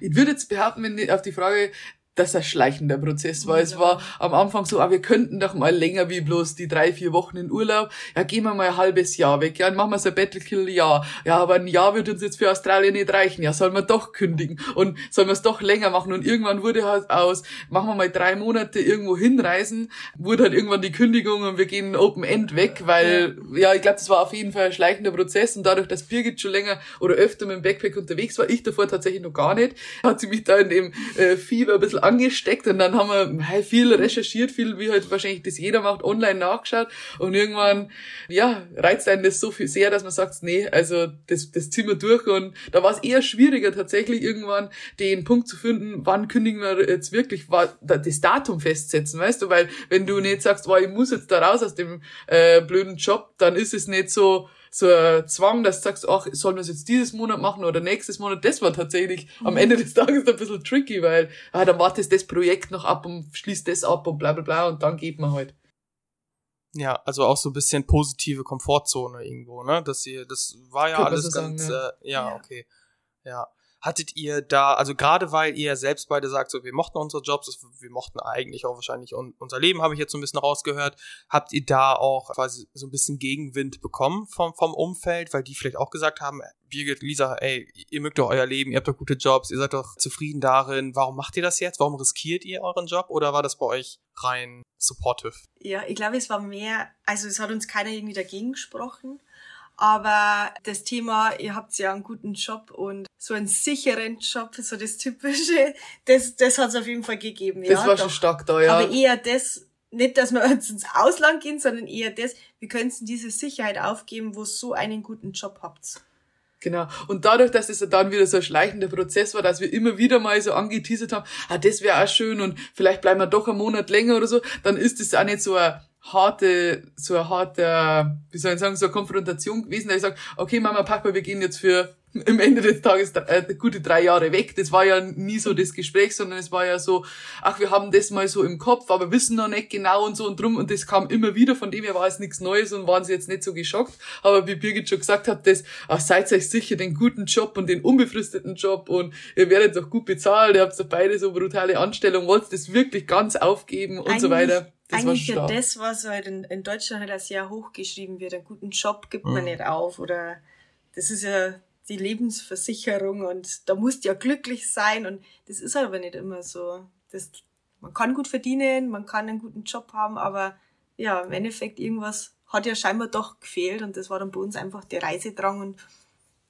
Ich würde jetzt behaupten, wenn auf die Frage das ein schleichender Prozess war. Ja. Es war am Anfang so, ah, wir könnten doch mal länger wie bloß die drei, vier Wochen in Urlaub. Ja, gehen wir mal ein halbes Jahr weg. Ja, dann machen wir so ein Battlekill Jahr. Ja, aber ein Jahr wird uns jetzt für Australien nicht reichen. Ja, sollen wir doch kündigen und sollen wir es doch länger machen. Und irgendwann wurde halt aus, machen wir mal drei Monate irgendwo hinreisen, wurde halt irgendwann die Kündigung und wir gehen Open End weg, weil, ja, ich glaube, das war auf jeden Fall ein schleichender Prozess und dadurch, dass Birgit schon länger oder öfter mit dem Backpack unterwegs war, ich davor tatsächlich noch gar nicht, hat sie mich da in dem äh, Fieber ein bisschen angesteckt und dann haben wir viel recherchiert, viel wie halt wahrscheinlich das jeder macht, online nachgeschaut. Und irgendwann, ja, reizt einen das so viel sehr, dass man sagt, nee, also das, das ziehen wir durch. Und da war es eher schwieriger tatsächlich irgendwann den Punkt zu finden, wann kündigen wir jetzt wirklich das Datum festsetzen, weißt du, weil wenn du nicht sagst, oh, ich muss jetzt da raus aus dem äh, blöden Job, dann ist es nicht so, so ein Zwang, dass du sagst, ach, sollen wir es jetzt dieses Monat machen oder nächstes Monat, das war tatsächlich mhm. am Ende des Tages ein bisschen tricky, weil ah, dann wartest das Projekt noch ab und schließt das ab und bla bla bla und dann geht man halt. Ja, also auch so ein bisschen positive Komfortzone irgendwo, ne? Das hier, das war ja Könnte alles ganz, sagen, ja. Äh, ja, ja, okay. Ja hattet ihr da, also gerade weil ihr selbst beide sagt, so wir mochten unsere Jobs, wir mochten eigentlich auch wahrscheinlich unser Leben, habe ich jetzt so ein bisschen rausgehört, habt ihr da auch quasi so ein bisschen Gegenwind bekommen vom, vom Umfeld, weil die vielleicht auch gesagt haben, Birgit, Lisa, ey, ihr mögt doch euer Leben, ihr habt doch gute Jobs, ihr seid doch zufrieden darin, warum macht ihr das jetzt? Warum riskiert ihr euren Job oder war das bei euch rein supportive? Ja, ich glaube, es war mehr, also es hat uns keiner irgendwie dagegen gesprochen. Aber das Thema, ihr habt ja einen guten Job und so einen sicheren Job, so das Typische, das, das hat es auf jeden Fall gegeben. Das ja, war doch. schon stark da, ja. Aber eher das, nicht, dass wir uns ins Ausland gehen, sondern eher das, wir können diese Sicherheit aufgeben, wo so einen guten Job habt. Genau. Und dadurch, dass es dann wieder so ein schleichender Prozess war, dass wir immer wieder mal so angeteasert haben, ah, das wäre auch schön und vielleicht bleiben wir doch einen Monat länger oder so, dann ist es auch nicht so ein harte, so eine harte, wie soll ich sagen, so eine Konfrontation gewesen, da ich sage, okay Mama, Papa, wir gehen jetzt für [LAUGHS] im Ende des Tages äh, gute drei Jahre weg. Das war ja nie so das Gespräch, sondern es war ja so, ach, wir haben das mal so im Kopf, aber wissen noch nicht genau und so und drum. Und das kam immer wieder, von dem her war es nichts Neues und waren sie jetzt nicht so geschockt. Aber wie Birgit schon gesagt hat, das, ach, seid euch sicher den guten Job und den unbefristeten Job und ihr werdet doch gut bezahlt, ihr habt doch beide so brutale Anstellungen, wollt das wirklich ganz aufgeben und Eigentlich so weiter. Das Eigentlich für das, was halt in, in Deutschland halt als sehr hochgeschrieben wird, einen guten Job gibt man mhm. nicht auf oder das ist ja die Lebensversicherung und da musst du ja glücklich sein und das ist aber nicht immer so. Das, man kann gut verdienen, man kann einen guten Job haben, aber ja, im Endeffekt irgendwas hat ja scheinbar doch gefehlt und das war dann bei uns einfach der Reisedrang und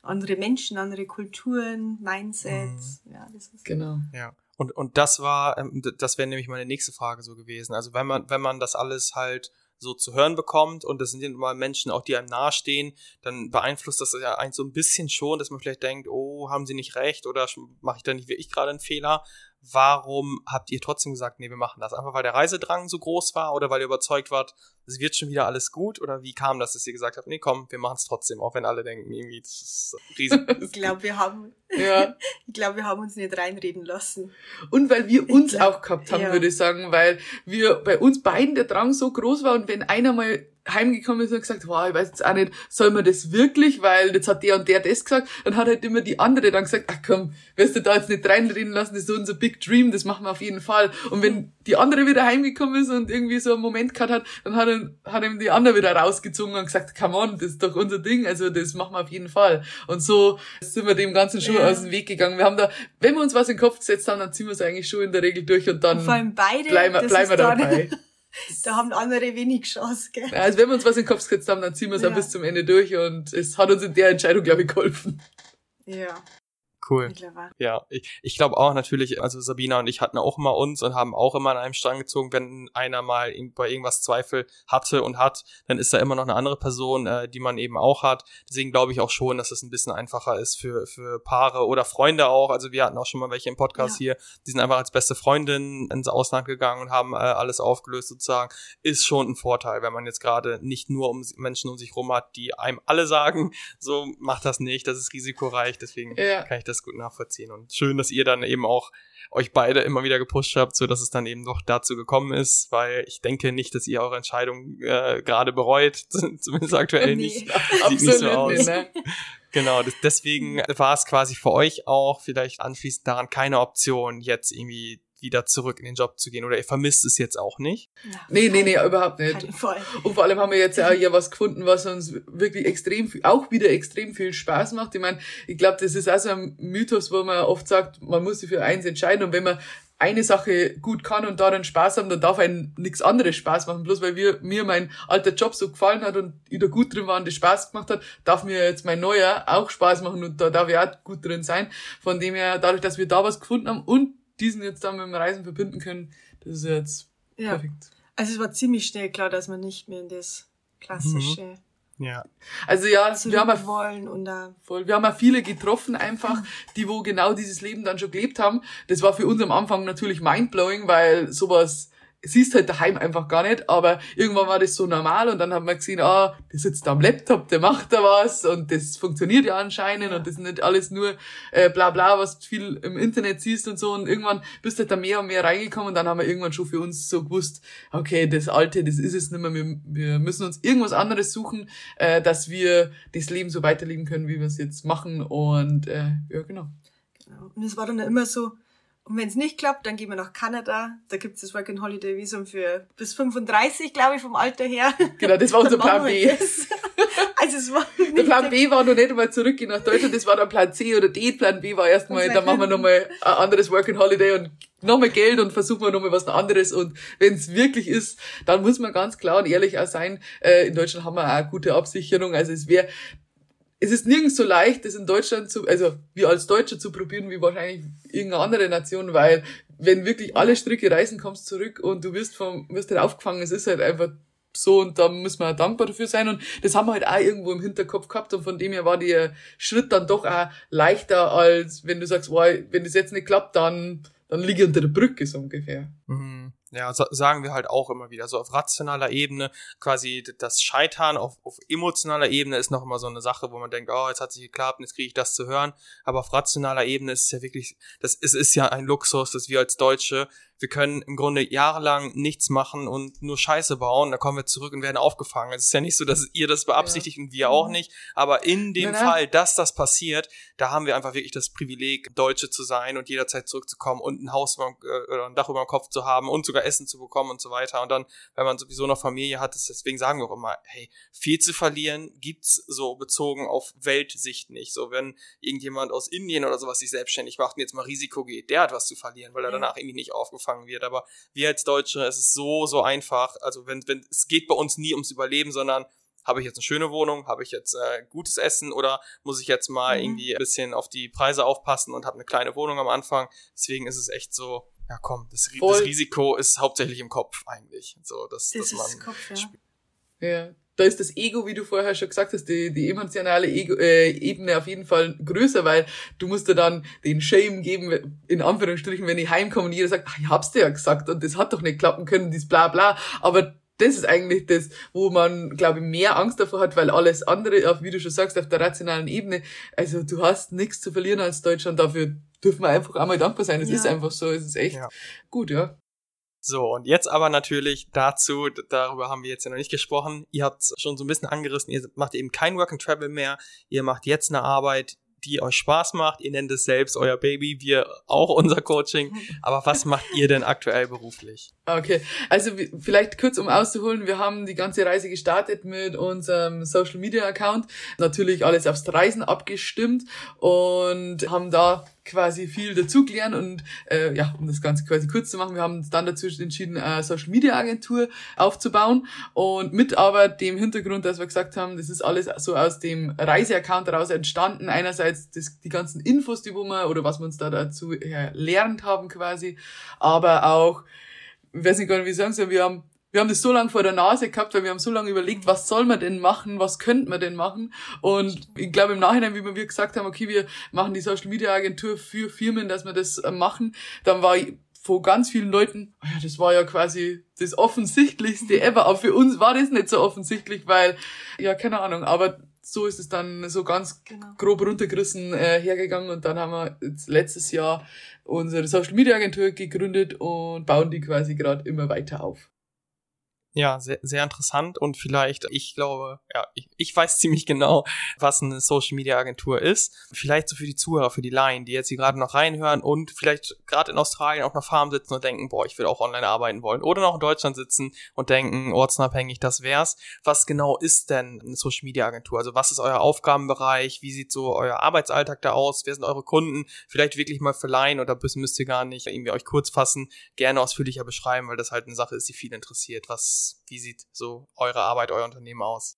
andere Menschen, andere Kulturen, Mindsets. Mhm. Ja, das ist genau. Ja. Und, und das war, ähm, das wäre nämlich meine nächste Frage so gewesen. Also wenn man, wenn man das alles halt so zu hören bekommt und das sind ja immer Menschen auch, die einem nahestehen, dann beeinflusst das ja eigentlich so ein bisschen schon, dass man vielleicht denkt, oh, haben sie nicht recht oder mache ich da nicht wirklich gerade einen Fehler? Warum habt ihr trotzdem gesagt, nee, wir machen das? Einfach weil der Reisedrang so groß war oder weil ihr überzeugt wart, es wird schon wieder alles gut? Oder wie kam das, dass ihr gesagt habt, nee, komm, wir machen es trotzdem, auch wenn alle denken, irgendwie, das ist riesig. [LAUGHS] ich glaube, wir haben, ja. [LAUGHS] ich glaube, wir haben uns nicht reinreden lassen. Und weil wir uns glaub, auch gehabt haben, ja. würde ich sagen, weil wir bei uns beiden der Drang so groß war und wenn einer mal heimgekommen ist und gesagt, wow, ich weiß jetzt auch nicht, soll man das wirklich, weil jetzt hat der und der das gesagt, dann hat halt immer die andere dann gesagt, ach komm, wirst du da jetzt nicht reinreden lassen, das ist so unser Big Dream, das machen wir auf jeden Fall. Und wenn die andere wieder heimgekommen ist und irgendwie so einen Moment gehabt hat, dann hat, er, hat ihm die andere wieder rausgezogen und gesagt, come on, das ist doch unser Ding, also das machen wir auf jeden Fall. Und so sind wir dem Ganzen schon ja. aus dem Weg gegangen. Wir haben da, wenn wir uns was in den Kopf gesetzt haben, dann ziehen wir es eigentlich schon in der Regel durch und dann und vor allem beide, bleiben, bleiben wir dabei. [LAUGHS] Da haben andere wenig Chance, gell? Also wenn wir uns was in den Kopf gesetzt haben, dann ziehen wir es ja. auch bis zum Ende durch und es hat uns in der Entscheidung, glaube ich, geholfen. Ja. Cool. Ja, ich, ich glaube auch natürlich, also Sabina und ich hatten auch immer uns und haben auch immer an einem Strang gezogen, wenn einer mal bei irgendwas Zweifel hatte und hat, dann ist da immer noch eine andere Person, äh, die man eben auch hat. Deswegen glaube ich auch schon, dass es ein bisschen einfacher ist für, für Paare oder Freunde auch. Also wir hatten auch schon mal welche im Podcast ja. hier, die sind einfach als beste Freundin ins Ausland gegangen und haben äh, alles aufgelöst sozusagen. Ist schon ein Vorteil, wenn man jetzt gerade nicht nur um Menschen um sich rum hat, die einem alle sagen, so macht das nicht, das ist risikoreich, deswegen ja. kann ich das das gut nachvollziehen. Und schön, dass ihr dann eben auch euch beide immer wieder gepusht habt, so dass es dann eben doch dazu gekommen ist, weil ich denke nicht, dass ihr eure Entscheidung äh, gerade bereut, [LAUGHS] zumindest aktuell nee, nicht. Sieht nicht so aus. Ne? [LAUGHS] Genau, das, deswegen war es quasi für euch auch vielleicht anschließend daran keine Option, jetzt irgendwie wieder zurück in den Job zu gehen oder ihr vermisst es jetzt auch nicht? Ja, nee, nee, nee, überhaupt nicht. Und vor allem haben wir jetzt ja hier was gefunden, was uns wirklich extrem, auch wieder extrem viel Spaß macht. Ich meine, ich glaube, das ist auch so ein Mythos, wo man oft sagt, man muss sich für eins entscheiden und wenn man eine Sache gut kann und daran Spaß haben, dann darf einem nichts anderes Spaß machen. Bloß weil wir, mir mein alter Job so gefallen hat und ich da gut drin war und das Spaß gemacht hat, darf mir jetzt mein neuer auch Spaß machen und da darf ich auch gut drin sein. Von dem her, dadurch, dass wir da was gefunden haben und diesen jetzt dann mit dem Reisen verbinden können, das ist jetzt ja. perfekt. Also es war ziemlich schnell klar, dass man nicht mehr in das klassische mhm. Ja. Also ja, wir haben ja wollen und da voll, wir haben ja viele getroffen einfach, die wo genau dieses Leben dann schon gelebt haben. Das war für uns am Anfang natürlich mindblowing, weil sowas siehst halt daheim einfach gar nicht, aber irgendwann war das so normal und dann haben wir gesehen, ah, der sitzt da am Laptop, der macht da was und das funktioniert ja anscheinend und das ist nicht alles nur äh, bla bla, was du viel im Internet siehst und so und irgendwann bist du halt da mehr und mehr reingekommen und dann haben wir irgendwann schon für uns so gewusst, okay, das Alte, das ist es nicht mehr, wir, wir müssen uns irgendwas anderes suchen, äh, dass wir das Leben so weiterleben können, wie wir es jetzt machen und äh, ja, genau. Genau. Und es war dann immer so, und wenn es nicht klappt, dann gehen wir nach Kanada. Da gibt es das Work and Holiday Visum für bis 35, glaube ich, vom Alter her. Genau, das war [LAUGHS] unser Plan B. [LAUGHS] also es war [LAUGHS] der Plan B war noch nicht einmal zurückgehen nach Deutschland, das war der Plan C oder D. Plan B war erstmal, dann machen wir nochmal ein anderes Work and Holiday und nochmal Geld und versuchen wir nochmal was anderes. Und wenn es wirklich ist, dann muss man ganz klar und ehrlich auch sein, äh, in Deutschland haben wir auch gute Absicherung. Also es wäre es ist nirgends so leicht, das in Deutschland zu, also wie als Deutscher zu probieren, wie wahrscheinlich irgendeine andere Nation, weil wenn wirklich alle Stricke reißen, kommst zurück und du wirst vom, wirst halt aufgefangen, es ist halt einfach so und da muss man dankbar dafür sein und das haben wir halt auch irgendwo im Hinterkopf gehabt und von dem her war der Schritt dann doch auch leichter als wenn du sagst, wow, wenn das jetzt nicht klappt, dann, dann liege ich unter der Brücke so ungefähr. Mhm. Ja, so, sagen wir halt auch immer wieder. So auf rationaler Ebene, quasi das Scheitern auf, auf emotionaler Ebene ist noch immer so eine Sache, wo man denkt, oh, jetzt hat sich geklappt, jetzt kriege ich das zu hören. Aber auf rationaler Ebene ist es ja wirklich, das es ist ja ein Luxus, dass wir als Deutsche wir können im Grunde jahrelang nichts machen und nur Scheiße bauen, dann kommen wir zurück und werden aufgefangen. Es ist ja nicht so, dass ihr das beabsichtigt ja. und wir auch mhm. nicht, aber in dem nein, Fall, dass das passiert, da haben wir einfach wirklich das Privileg, Deutsche zu sein und jederzeit zurückzukommen und ein Haus über, äh, oder ein Dach über dem Kopf zu haben und sogar Essen zu bekommen und so weiter. Und dann, wenn man sowieso noch Familie hat, deswegen sagen wir auch immer, hey, viel zu verlieren gibt's so bezogen auf Weltsicht nicht. So, wenn irgendjemand aus Indien oder sowas sich selbstständig macht und jetzt mal Risiko geht, der hat was zu verlieren, weil er danach irgendwie nicht aufgefallen aufgefangen wird. Aber wir als Deutsche, es ist so, so einfach. Also wenn, wenn, es geht bei uns nie ums Überleben, sondern habe ich jetzt eine schöne Wohnung, habe ich jetzt äh, gutes Essen oder muss ich jetzt mal mhm. irgendwie ein bisschen auf die Preise aufpassen und habe eine kleine Wohnung am Anfang. Deswegen ist es echt so, ja komm, das, das Risiko ist hauptsächlich im Kopf eigentlich. So, dass, das dass man Kopf, ja. ja da ist das Ego, wie du vorher schon gesagt hast, die, die emotionale Ego, äh, Ebene auf jeden Fall größer, weil du musst dir dann den Shame geben, in Anführungsstrichen, wenn ich heimkomme und jeder sagt, ach, ich hab's dir ja gesagt und das hat doch nicht klappen können, dies bla bla. Aber das ist eigentlich das, wo man, glaube ich, mehr Angst davor hat, weil alles andere, auf, wie du schon sagst, auf der rationalen Ebene, also du hast nichts zu verlieren als Deutschland, dafür dürfen wir einfach einmal dankbar sein. Es ja. ist einfach so, es ist echt ja. gut, ja. So, und jetzt aber natürlich dazu, darüber haben wir jetzt ja noch nicht gesprochen. Ihr habt schon so ein bisschen angerissen, ihr macht eben kein Work and Travel mehr. Ihr macht jetzt eine Arbeit, die euch Spaß macht. Ihr nennt es selbst euer Baby, wir auch unser Coaching. [LAUGHS] Aber was macht ihr denn aktuell beruflich? Okay, also vielleicht kurz um auszuholen, wir haben die ganze Reise gestartet mit unserem Social Media Account. Natürlich alles aufs Reisen abgestimmt und haben da quasi viel dazugelernt und äh, ja, um das Ganze quasi kurz zu machen, wir haben uns dann dazu entschieden, eine Social Media Agentur aufzubauen und mit aber dem Hintergrund, dass wir gesagt haben, das ist alles so aus dem Reiseaccount heraus entstanden. Einerseits das, die ganzen Infos, die wir oder was wir uns da dazu ja, lernt haben quasi, aber auch, ich weiß nicht gar nicht, wie sagen soll, wir haben wir haben das so lange vor der Nase gehabt, weil wir haben so lange überlegt, was soll man denn machen, was könnte man denn machen. Und ich glaube im Nachhinein, wie wir gesagt haben, okay, wir machen die Social Media Agentur für Firmen, dass wir das äh, machen, dann war ich vor ganz vielen Leuten, oh ja, das war ja quasi das offensichtlichste ever, aber für uns war das nicht so offensichtlich, weil, ja, keine Ahnung, aber so ist es dann so ganz genau. grob runtergerissen äh, hergegangen und dann haben wir jetzt letztes Jahr unsere Social Media Agentur gegründet und bauen die quasi gerade immer weiter auf. Ja, sehr, sehr interessant und vielleicht, ich glaube, ja, ich, ich weiß [LAUGHS] ziemlich genau, was eine Social Media Agentur ist. Vielleicht so für die Zuhörer, für die Laien, die jetzt hier gerade noch reinhören und vielleicht gerade in Australien auf einer Farm sitzen und denken, boah, ich will auch online arbeiten wollen. Oder noch in Deutschland sitzen und denken, ortsunabhängig, das wär's. Was genau ist denn eine Social Media Agentur? Also was ist euer Aufgabenbereich? Wie sieht so euer Arbeitsalltag da aus? Wer sind eure Kunden? Vielleicht wirklich mal für Laien oder müsst, müsst ihr gar nicht irgendwie euch kurz fassen, gerne ausführlicher beschreiben, weil das halt eine Sache ist, die viel interessiert. Was wie sieht so eure Arbeit, euer Unternehmen aus?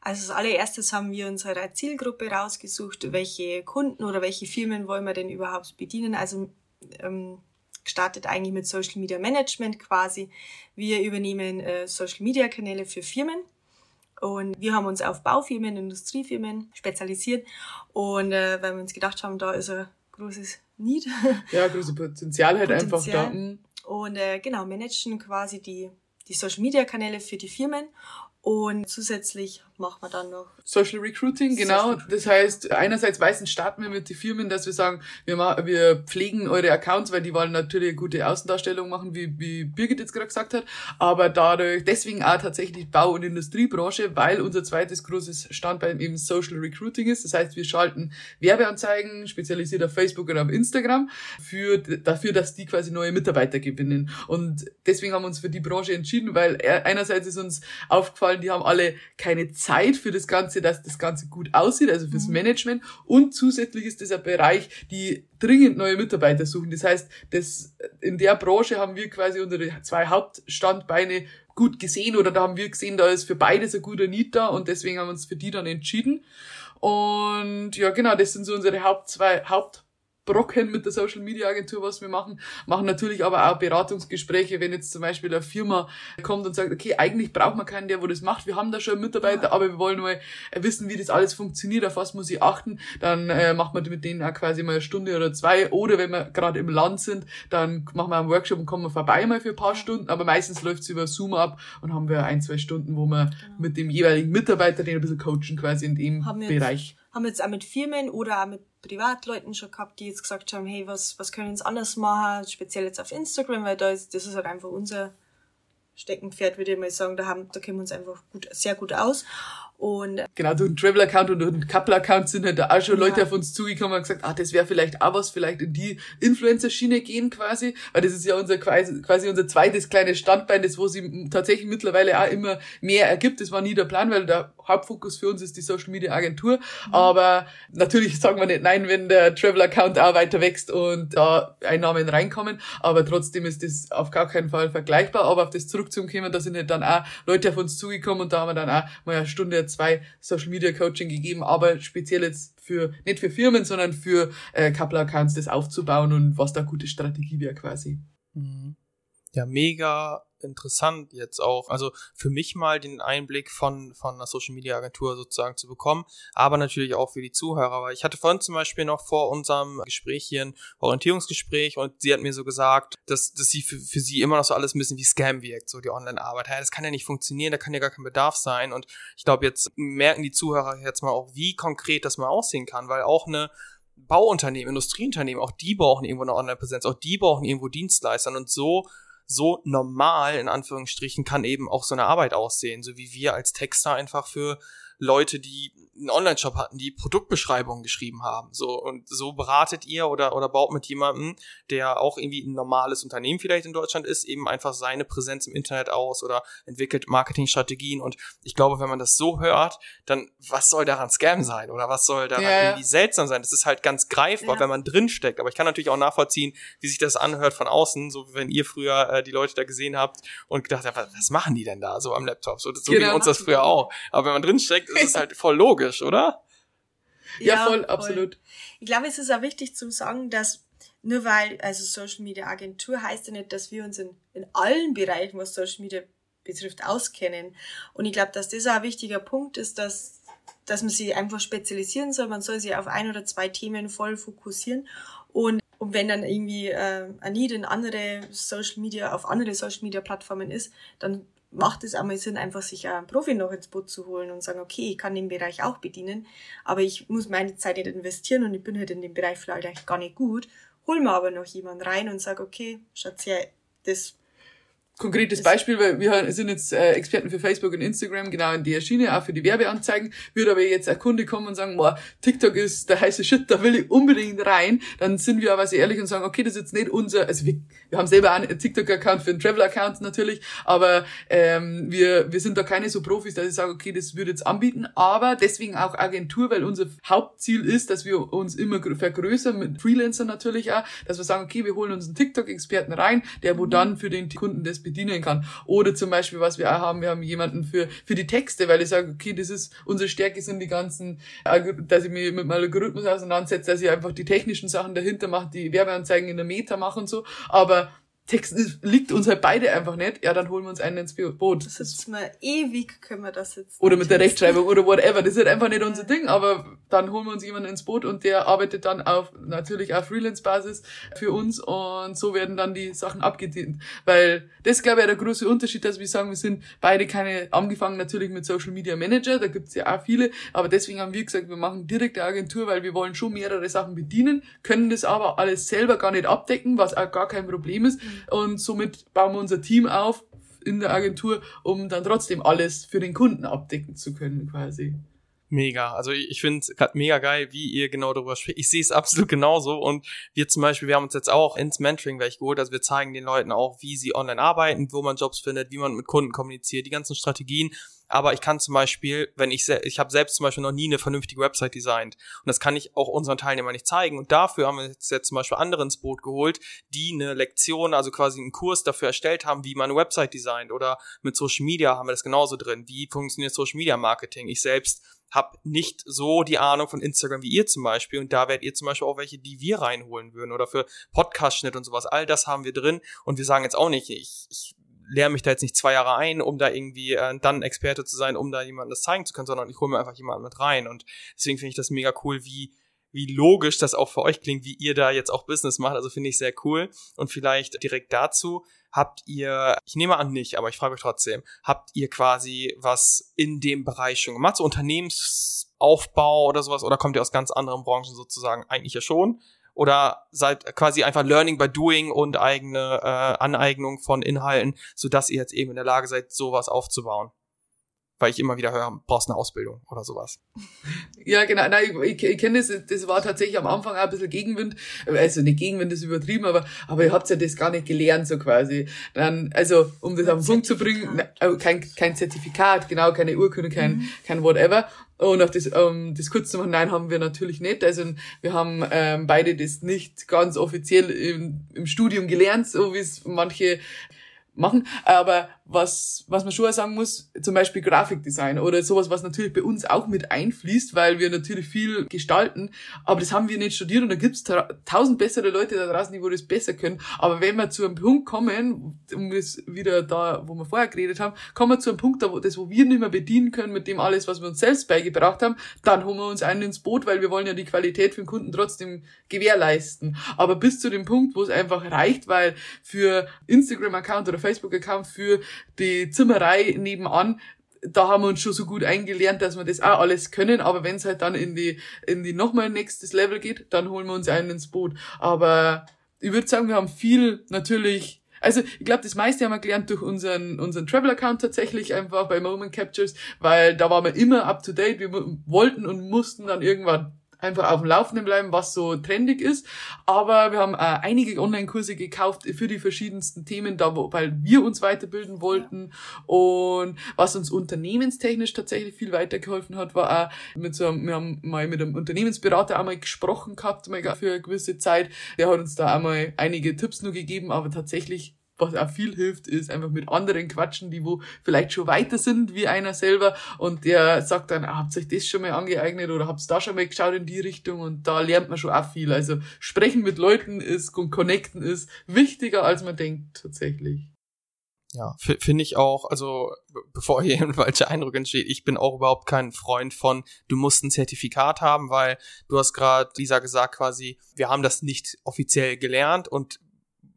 Also als allererstes haben wir unsere Zielgruppe rausgesucht, welche Kunden oder welche Firmen wollen wir denn überhaupt bedienen. Also ähm, startet eigentlich mit Social Media Management quasi. Wir übernehmen äh, Social Media Kanäle für Firmen und wir haben uns auf Baufirmen, Industriefirmen spezialisiert und äh, weil wir uns gedacht haben, da ist ein großes Need. Ja, großes Potenzial halt [LAUGHS] Potenzial. einfach da. Und äh, genau, managen quasi die die Social Media Kanäle für die Firmen und zusätzlich machen wir dann noch Social Recruiting, genau. Social. Das heißt, einerseits meistens starten wir mit den Firmen, dass wir sagen, wir, machen, wir pflegen eure Accounts, weil die wollen natürlich eine gute Außendarstellung machen, wie, wie Birgit jetzt gerade gesagt hat. Aber dadurch, deswegen auch tatsächlich Bau- und Industriebranche, weil unser zweites großes Standbein eben Social Recruiting ist. Das heißt, wir schalten Werbeanzeigen, spezialisiert auf Facebook und auf Instagram, für, dafür, dass die quasi neue Mitarbeiter gewinnen. Und deswegen haben wir uns für die Branche entschieden, weil einerseits ist uns aufgefallen, die haben alle keine Zeit Zeit für das Ganze, dass das Ganze gut aussieht, also fürs mhm. Management. Und zusätzlich ist das ein Bereich, die dringend neue Mitarbeiter suchen. Das heißt, das, in der Branche haben wir quasi unsere zwei Hauptstandbeine gut gesehen oder da haben wir gesehen, da ist für beides ein guter Need da und deswegen haben wir uns für die dann entschieden. Und ja, genau, das sind so unsere Haupt zwei Haupt Brocken mit der Social Media Agentur, was wir machen. Machen natürlich aber auch Beratungsgespräche, wenn jetzt zum Beispiel eine Firma kommt und sagt, okay, eigentlich braucht man keinen, der wo das macht. Wir haben da schon einen Mitarbeiter, aber wir wollen mal wissen, wie das alles funktioniert, auf was muss ich achten. Dann äh, macht man mit denen auch quasi mal eine Stunde oder zwei. Oder wenn wir gerade im Land sind, dann machen wir einen Workshop und kommen vorbei mal für ein paar Stunden. Aber meistens läuft es über Zoom ab und haben wir ein, zwei Stunden, wo wir genau. mit dem jeweiligen Mitarbeiter den ein bisschen coachen quasi in dem Bereich. Haben jetzt auch mit Firmen oder auch mit Privatleuten schon gehabt, die jetzt gesagt haben, hey, was, was können wir anders machen, speziell jetzt auf Instagram, weil da ist, das ist halt einfach unser Steckenpferd, würde ich mal sagen, da haben, da kennen wir uns einfach gut, sehr gut aus. Und genau, durch einen Travel-Account und durch einen Couple-Account sind halt da auch schon ja. Leute auf uns zugekommen und gesagt, ah, das wäre vielleicht auch was, vielleicht in die Influencer-Schiene gehen quasi, weil das ist ja unser quasi, unser zweites kleines Standbein, das wo sie tatsächlich mittlerweile auch immer mehr ergibt. Das war nie der Plan, weil der Hauptfokus für uns ist die Social-Media-Agentur. Mhm. Aber natürlich sagen wir nicht nein, wenn der Travel-Account auch weiter wächst und da Einnahmen reinkommen. Aber trotzdem ist das auf gar keinen Fall vergleichbar. Aber auf das zurückzukommen, da sind halt dann auch Leute auf uns zugekommen und da haben wir dann auch mal eine Stunde zwei Social Media Coaching gegeben, aber speziell jetzt für, nicht für Firmen, sondern für äh, Couple Accounts das aufzubauen und was da gute Strategie wäre quasi. Mhm. Ja, mega interessant jetzt auch. Also für mich mal den Einblick von, von einer Social Media Agentur sozusagen zu bekommen, aber natürlich auch für die Zuhörer, weil ich hatte vorhin zum Beispiel noch vor unserem Gespräch hier ein Orientierungsgespräch und sie hat mir so gesagt, dass, dass sie für, für sie immer noch so alles ein bisschen wie Scam wirkt, so die Online-Arbeit. Ja, das kann ja nicht funktionieren, da kann ja gar kein Bedarf sein und ich glaube, jetzt merken die Zuhörer jetzt mal auch, wie konkret das mal aussehen kann, weil auch eine Bauunternehmen, Industrieunternehmen, auch die brauchen irgendwo eine Online-Präsenz, auch die brauchen irgendwo Dienstleister und so so normal, in Anführungsstrichen, kann eben auch so eine Arbeit aussehen, so wie wir als Texter einfach für Leute, die einen Online-Shop hatten, die Produktbeschreibungen geschrieben haben. So, und so beratet ihr oder, oder baut mit jemandem, der auch irgendwie ein normales Unternehmen vielleicht in Deutschland ist, eben einfach seine Präsenz im Internet aus oder entwickelt Marketingstrategien. Und ich glaube, wenn man das so hört, dann was soll daran Scam sein? Oder was soll daran ja, irgendwie seltsam sein? Das ist halt ganz greifbar, ja. wenn man drinsteckt. Aber ich kann natürlich auch nachvollziehen, wie sich das anhört von außen, so wie wenn ihr früher äh, die Leute da gesehen habt und gedacht habt, was, was machen die denn da so am Laptop? So, so genau. wie uns das früher auch. Aber wenn man drinsteckt, ist es halt voll logisch, oder? Ja, ja voll, voll, absolut. Ich glaube, es ist auch wichtig zu sagen, dass nur weil, also Social Media Agentur heißt ja nicht, dass wir uns in, in allen Bereichen, was Social Media betrifft, auskennen. Und ich glaube, dass das auch ein wichtiger Punkt ist, dass, dass man sich einfach spezialisieren soll. Man soll sich auf ein oder zwei Themen voll fokussieren. Und, und wenn dann irgendwie äh, ein Need in andere Social Media, auf andere Social Media Plattformen ist, dann macht es einmal Sinn, einfach sich einen Profi noch ins Boot zu holen und sagen, okay, ich kann den Bereich auch bedienen, aber ich muss meine Zeit nicht investieren und ich bin halt in dem Bereich vielleicht gar nicht gut, hol mir aber noch jemand rein und sag, okay, Schatz, ja, das Konkretes Beispiel, weil wir sind jetzt äh, Experten für Facebook und Instagram, genau in der Schiene, auch für die Werbeanzeigen. Würde aber jetzt ein Kunde kommen und sagen, boah, TikTok ist der heiße Shit, da will ich unbedingt rein, dann sind wir aber sehr ehrlich und sagen, okay, das ist jetzt nicht unser, also wir, wir haben selber einen TikTok-Account für einen Travel-Account natürlich, aber ähm, wir, wir sind da keine so Profis, dass ich sage, okay, das würde jetzt anbieten, aber deswegen auch Agentur, weil unser Hauptziel ist, dass wir uns immer vergrößern, mit Freelancern natürlich auch, dass wir sagen, okay, wir holen uns einen TikTok-Experten rein, der wo dann für den Kunden das bedienen kann. Oder zum Beispiel, was wir auch haben, wir haben jemanden für, für die Texte, weil ich sage, okay, das ist, unsere Stärke sind die ganzen, dass ich mich mit meinem Algorithmus auseinandersetze, dass ich einfach die technischen Sachen dahinter mache, die Werbeanzeigen in der Meta mache und so. Aber Text liegt uns halt beide einfach nicht, ja, dann holen wir uns einen ins Boot. Das ist mal ewig, können wir das jetzt. Oder mit der Rechtschreibung oder whatever. Das ist halt einfach nicht unser Ding, aber dann holen wir uns jemanden ins Boot und der arbeitet dann auf, natürlich auf Freelance-Basis für uns und so werden dann die Sachen abgedient. Weil das, glaube ich, der große Unterschied, dass wir sagen, wir sind beide keine, angefangen natürlich mit Social Media Manager, da gibt's ja auch viele, aber deswegen haben wir gesagt, wir machen direkte Agentur, weil wir wollen schon mehrere Sachen bedienen, können das aber alles selber gar nicht abdecken, was auch gar kein Problem ist. Mhm und somit bauen wir unser Team auf in der Agentur, um dann trotzdem alles für den Kunden abdecken zu können quasi. Mega. Also ich, finde es gerade mega geil, wie ihr genau darüber spricht. Ich sehe es [LAUGHS] absolut genauso. Und wir zum Beispiel, wir haben uns jetzt auch ins Mentoring welche geholt. Also wir zeigen den Leuten auch, wie sie online arbeiten, wo man Jobs findet, wie man mit Kunden kommuniziert, die ganzen Strategien aber ich kann zum Beispiel, wenn ich, ich habe selbst zum Beispiel noch nie eine vernünftige Website designt. Und das kann ich auch unseren Teilnehmern nicht zeigen. Und dafür haben wir jetzt, jetzt zum Beispiel andere ins Boot geholt, die eine Lektion, also quasi einen Kurs dafür erstellt haben, wie man eine Website designt. Oder mit Social Media haben wir das genauso drin, wie funktioniert Social Media Marketing. Ich selbst habe nicht so die Ahnung von Instagram wie ihr zum Beispiel. Und da werdet ihr zum Beispiel auch welche, die wir reinholen würden. Oder für Podcast-Schnitt und sowas. All das haben wir drin. Und wir sagen jetzt auch nicht, ich, ich lehre mich da jetzt nicht zwei Jahre ein, um da irgendwie äh, dann Experte zu sein, um da jemandem das zeigen zu können, sondern ich hole mir einfach jemanden mit rein und deswegen finde ich das mega cool, wie wie logisch das auch für euch klingt, wie ihr da jetzt auch Business macht. Also finde ich sehr cool. Und vielleicht direkt dazu, habt ihr, ich nehme an nicht, aber ich frage euch trotzdem, habt ihr quasi was in dem Bereich schon gemacht, so Unternehmensaufbau oder sowas, oder kommt ihr aus ganz anderen Branchen sozusagen? Eigentlich ja schon. Oder seid quasi einfach Learning by Doing und eigene äh, Aneignung von Inhalten, sodass ihr jetzt eben in der Lage seid, sowas aufzubauen? weil ich immer wieder höre, brauchst eine Ausbildung oder sowas. [LAUGHS] Ja, genau. Nein, ich, ich kenne das, das war tatsächlich am Anfang auch ein bisschen Gegenwind. Also nicht Gegenwind ist übertrieben, aber, aber ihr habt ja das gar nicht gelernt, so quasi. Dann, also, um das auf den Punkt zu bringen, äh, kein, kein Zertifikat, genau, keine Urkunde, kein, mhm. kein whatever. Und auf das, um, das kurz zu machen, nein, haben wir natürlich nicht. Also wir haben ähm, beide das nicht ganz offiziell im, im Studium gelernt, so wie es manche machen. Aber was, was man schon sagen muss, zum Beispiel Grafikdesign oder sowas, was natürlich bei uns auch mit einfließt, weil wir natürlich viel gestalten, aber das haben wir nicht studiert und da gibt's tausend bessere Leute da draußen, die wo das besser können. Aber wenn wir zu einem Punkt kommen, um es wieder da, wo wir vorher geredet haben, kommen wir zu einem Punkt, da wo das, wo wir nicht mehr bedienen können mit dem alles, was wir uns selbst beigebracht haben, dann holen wir uns einen ins Boot, weil wir wollen ja die Qualität für den Kunden trotzdem gewährleisten. Aber bis zu dem Punkt, wo es einfach reicht, weil für Instagram-Account oder Facebook-Account für die Zimmerei nebenan, da haben wir uns schon so gut eingelernt, dass wir das auch alles können, aber wenn es halt dann in die, in die nochmal nächstes Level geht, dann holen wir uns einen ins Boot. Aber ich würde sagen, wir haben viel natürlich also ich glaube, das meiste haben wir gelernt durch unseren, unseren Travel-Account tatsächlich einfach bei Moment Captures, weil da waren wir immer up to date. Wir wollten und mussten dann irgendwann einfach auf dem Laufenden bleiben, was so trendig ist. Aber wir haben äh, einige Online-Kurse gekauft für die verschiedensten Themen, da wo, weil wir uns weiterbilden wollten. Und was uns unternehmenstechnisch tatsächlich viel weitergeholfen hat, war auch mit so einem, wir haben mal mit einem Unternehmensberater einmal gesprochen gehabt, mal für eine gewisse Zeit. Der hat uns da einmal einige Tipps nur gegeben, aber tatsächlich was auch viel hilft, ist einfach mit anderen quatschen, die wo vielleicht schon weiter sind wie einer selber und der sagt dann, ah, habt ihr euch das schon mal angeeignet oder habt ihr da schon mal geschaut in die Richtung und da lernt man schon auch viel. Also sprechen mit Leuten ist und connecten ist wichtiger als man denkt tatsächlich. Ja, finde ich auch, also bevor hier ein falscher Eindruck entsteht, ich bin auch überhaupt kein Freund von, du musst ein Zertifikat haben, weil du hast gerade Lisa gesagt quasi, wir haben das nicht offiziell gelernt und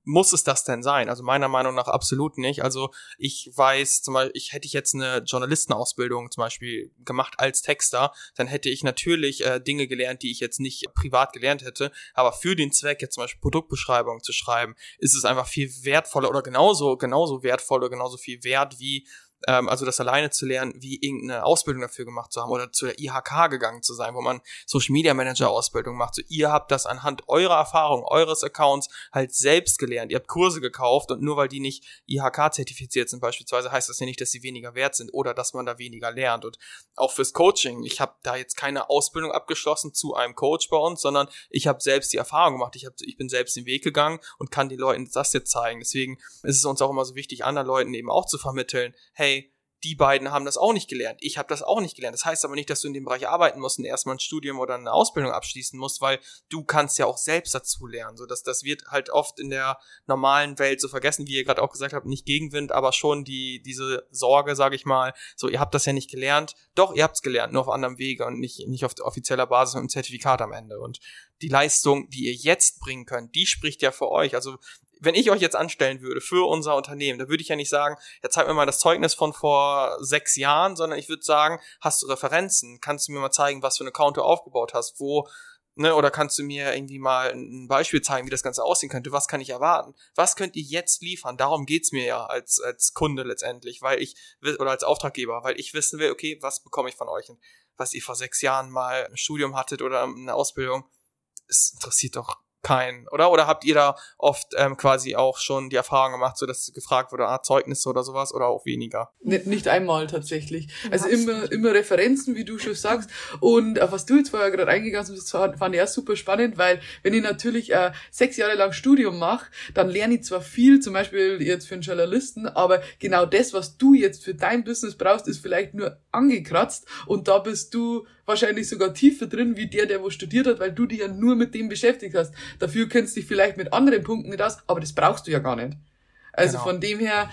muss es das denn sein? Also meiner Meinung nach absolut nicht. Also ich weiß zum Beispiel, ich hätte ich jetzt eine Journalistenausbildung zum Beispiel gemacht als Texter, dann hätte ich natürlich äh, Dinge gelernt, die ich jetzt nicht privat gelernt hätte. Aber für den Zweck jetzt zum Beispiel Produktbeschreibungen zu schreiben, ist es einfach viel wertvoller oder genauso genauso wertvoll oder genauso viel wert wie ähm, also das alleine zu lernen, wie irgendeine Ausbildung dafür gemacht zu haben oder zu der IHK gegangen zu sein, wo man Social Media Manager Ausbildung macht. So, ihr habt das anhand eurer Erfahrung, eures Accounts halt selbst gelernt. Ihr habt Kurse gekauft und nur weil die nicht IHK zertifiziert sind beispielsweise, heißt das ja nicht, dass sie weniger wert sind oder dass man da weniger lernt. Und auch fürs Coaching, ich habe da jetzt keine Ausbildung abgeschlossen zu einem Coach bei uns, sondern ich habe selbst die Erfahrung gemacht. Ich, hab, ich bin selbst den Weg gegangen und kann den Leuten das jetzt zeigen. Deswegen ist es uns auch immer so wichtig, anderen Leuten eben auch zu vermitteln, hey, die beiden haben das auch nicht gelernt. Ich habe das auch nicht gelernt. Das heißt aber nicht, dass du in dem Bereich arbeiten musst und erstmal ein Studium oder eine Ausbildung abschließen musst, weil du kannst ja auch selbst dazu lernen. So dass das wird halt oft in der normalen Welt so vergessen, wie ihr gerade auch gesagt habt, nicht Gegenwind, aber schon die diese Sorge, sage ich mal. So, ihr habt das ja nicht gelernt. Doch, ihr habt's gelernt, nur auf anderem Wege und nicht nicht auf offizieller Basis mit einem Zertifikat am Ende. Und die Leistung, die ihr jetzt bringen könnt, die spricht ja für euch. Also wenn ich euch jetzt anstellen würde für unser Unternehmen, da würde ich ja nicht sagen, ja, zeig mir mal das Zeugnis von vor sechs Jahren, sondern ich würde sagen, hast du Referenzen? Kannst du mir mal zeigen, was für eine Account du aufgebaut hast? Wo, ne, oder kannst du mir irgendwie mal ein Beispiel zeigen, wie das Ganze aussehen könnte? Was kann ich erwarten? Was könnt ihr jetzt liefern? Darum geht's mir ja als, als Kunde letztendlich, weil ich, oder als Auftraggeber, weil ich wissen will, okay, was bekomme ich von euch? Was ihr vor sechs Jahren mal ein Studium hattet oder eine Ausbildung, es interessiert doch keinen, oder? Oder habt ihr da oft ähm, quasi auch schon die Erfahrung gemacht, so dass gefragt wurde, ah, Zeugnisse oder sowas oder auch weniger? Nicht, nicht einmal tatsächlich. Also immer, immer Referenzen, wie du schon sagst. Und auf was du jetzt vorher gerade eingegangen bist, fand ich auch super spannend, weil wenn ich natürlich äh, sechs Jahre lang Studium mache, dann lerne ich zwar viel, zum Beispiel jetzt für einen Journalisten, aber genau das, was du jetzt für dein Business brauchst, ist vielleicht nur angekratzt und da bist du wahrscheinlich sogar tiefer drin wie der, der wo studiert hat, weil du dich ja nur mit dem beschäftigt hast. Dafür kennst du dich vielleicht mit anderen Punkten nicht aus, aber das brauchst du ja gar nicht. Also genau. von dem her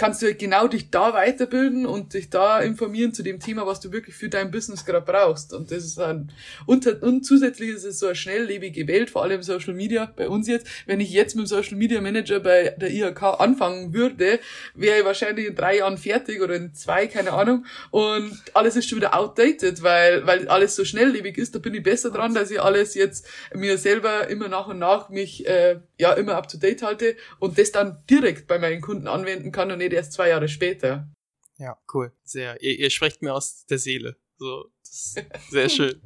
kannst du halt genau dich da weiterbilden und dich da informieren zu dem Thema, was du wirklich für dein Business gerade brauchst. Und das ist ein, und, und zusätzlich ist es so eine schnelllebige Welt, vor allem Social Media bei uns jetzt. Wenn ich jetzt mit dem Social Media Manager bei der IHK anfangen würde, wäre ich wahrscheinlich in drei Jahren fertig oder in zwei, keine Ahnung. Und alles ist schon wieder outdated, weil, weil alles so schnelllebig ist. Da bin ich besser dran, dass ich alles jetzt mir selber immer nach und nach mich, äh, ja, immer up to date halte und das dann direkt bei meinen Kunden anwenden kann und nicht erst zwei Jahre später. Ja, cool. Sehr. Ihr, ihr sprecht mir aus der Seele. So, sehr [LAUGHS] schön.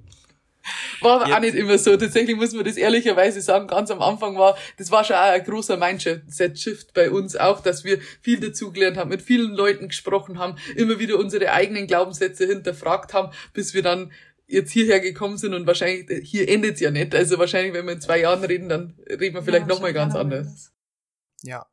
War aber Jetzt. auch nicht immer so. Tatsächlich muss man das ehrlicherweise sagen, ganz am Anfang war, das war schon auch ein großer Mindset-Shift bei uns auch, dass wir viel dazugelernt haben, mit vielen Leuten gesprochen haben, immer wieder unsere eigenen Glaubenssätze hinterfragt haben, bis wir dann jetzt hierher gekommen sind und wahrscheinlich, hier endet's ja nicht. Also wahrscheinlich, wenn wir in zwei Jahren reden, dann reden wir vielleicht ja, nochmal ganz anders. Ja,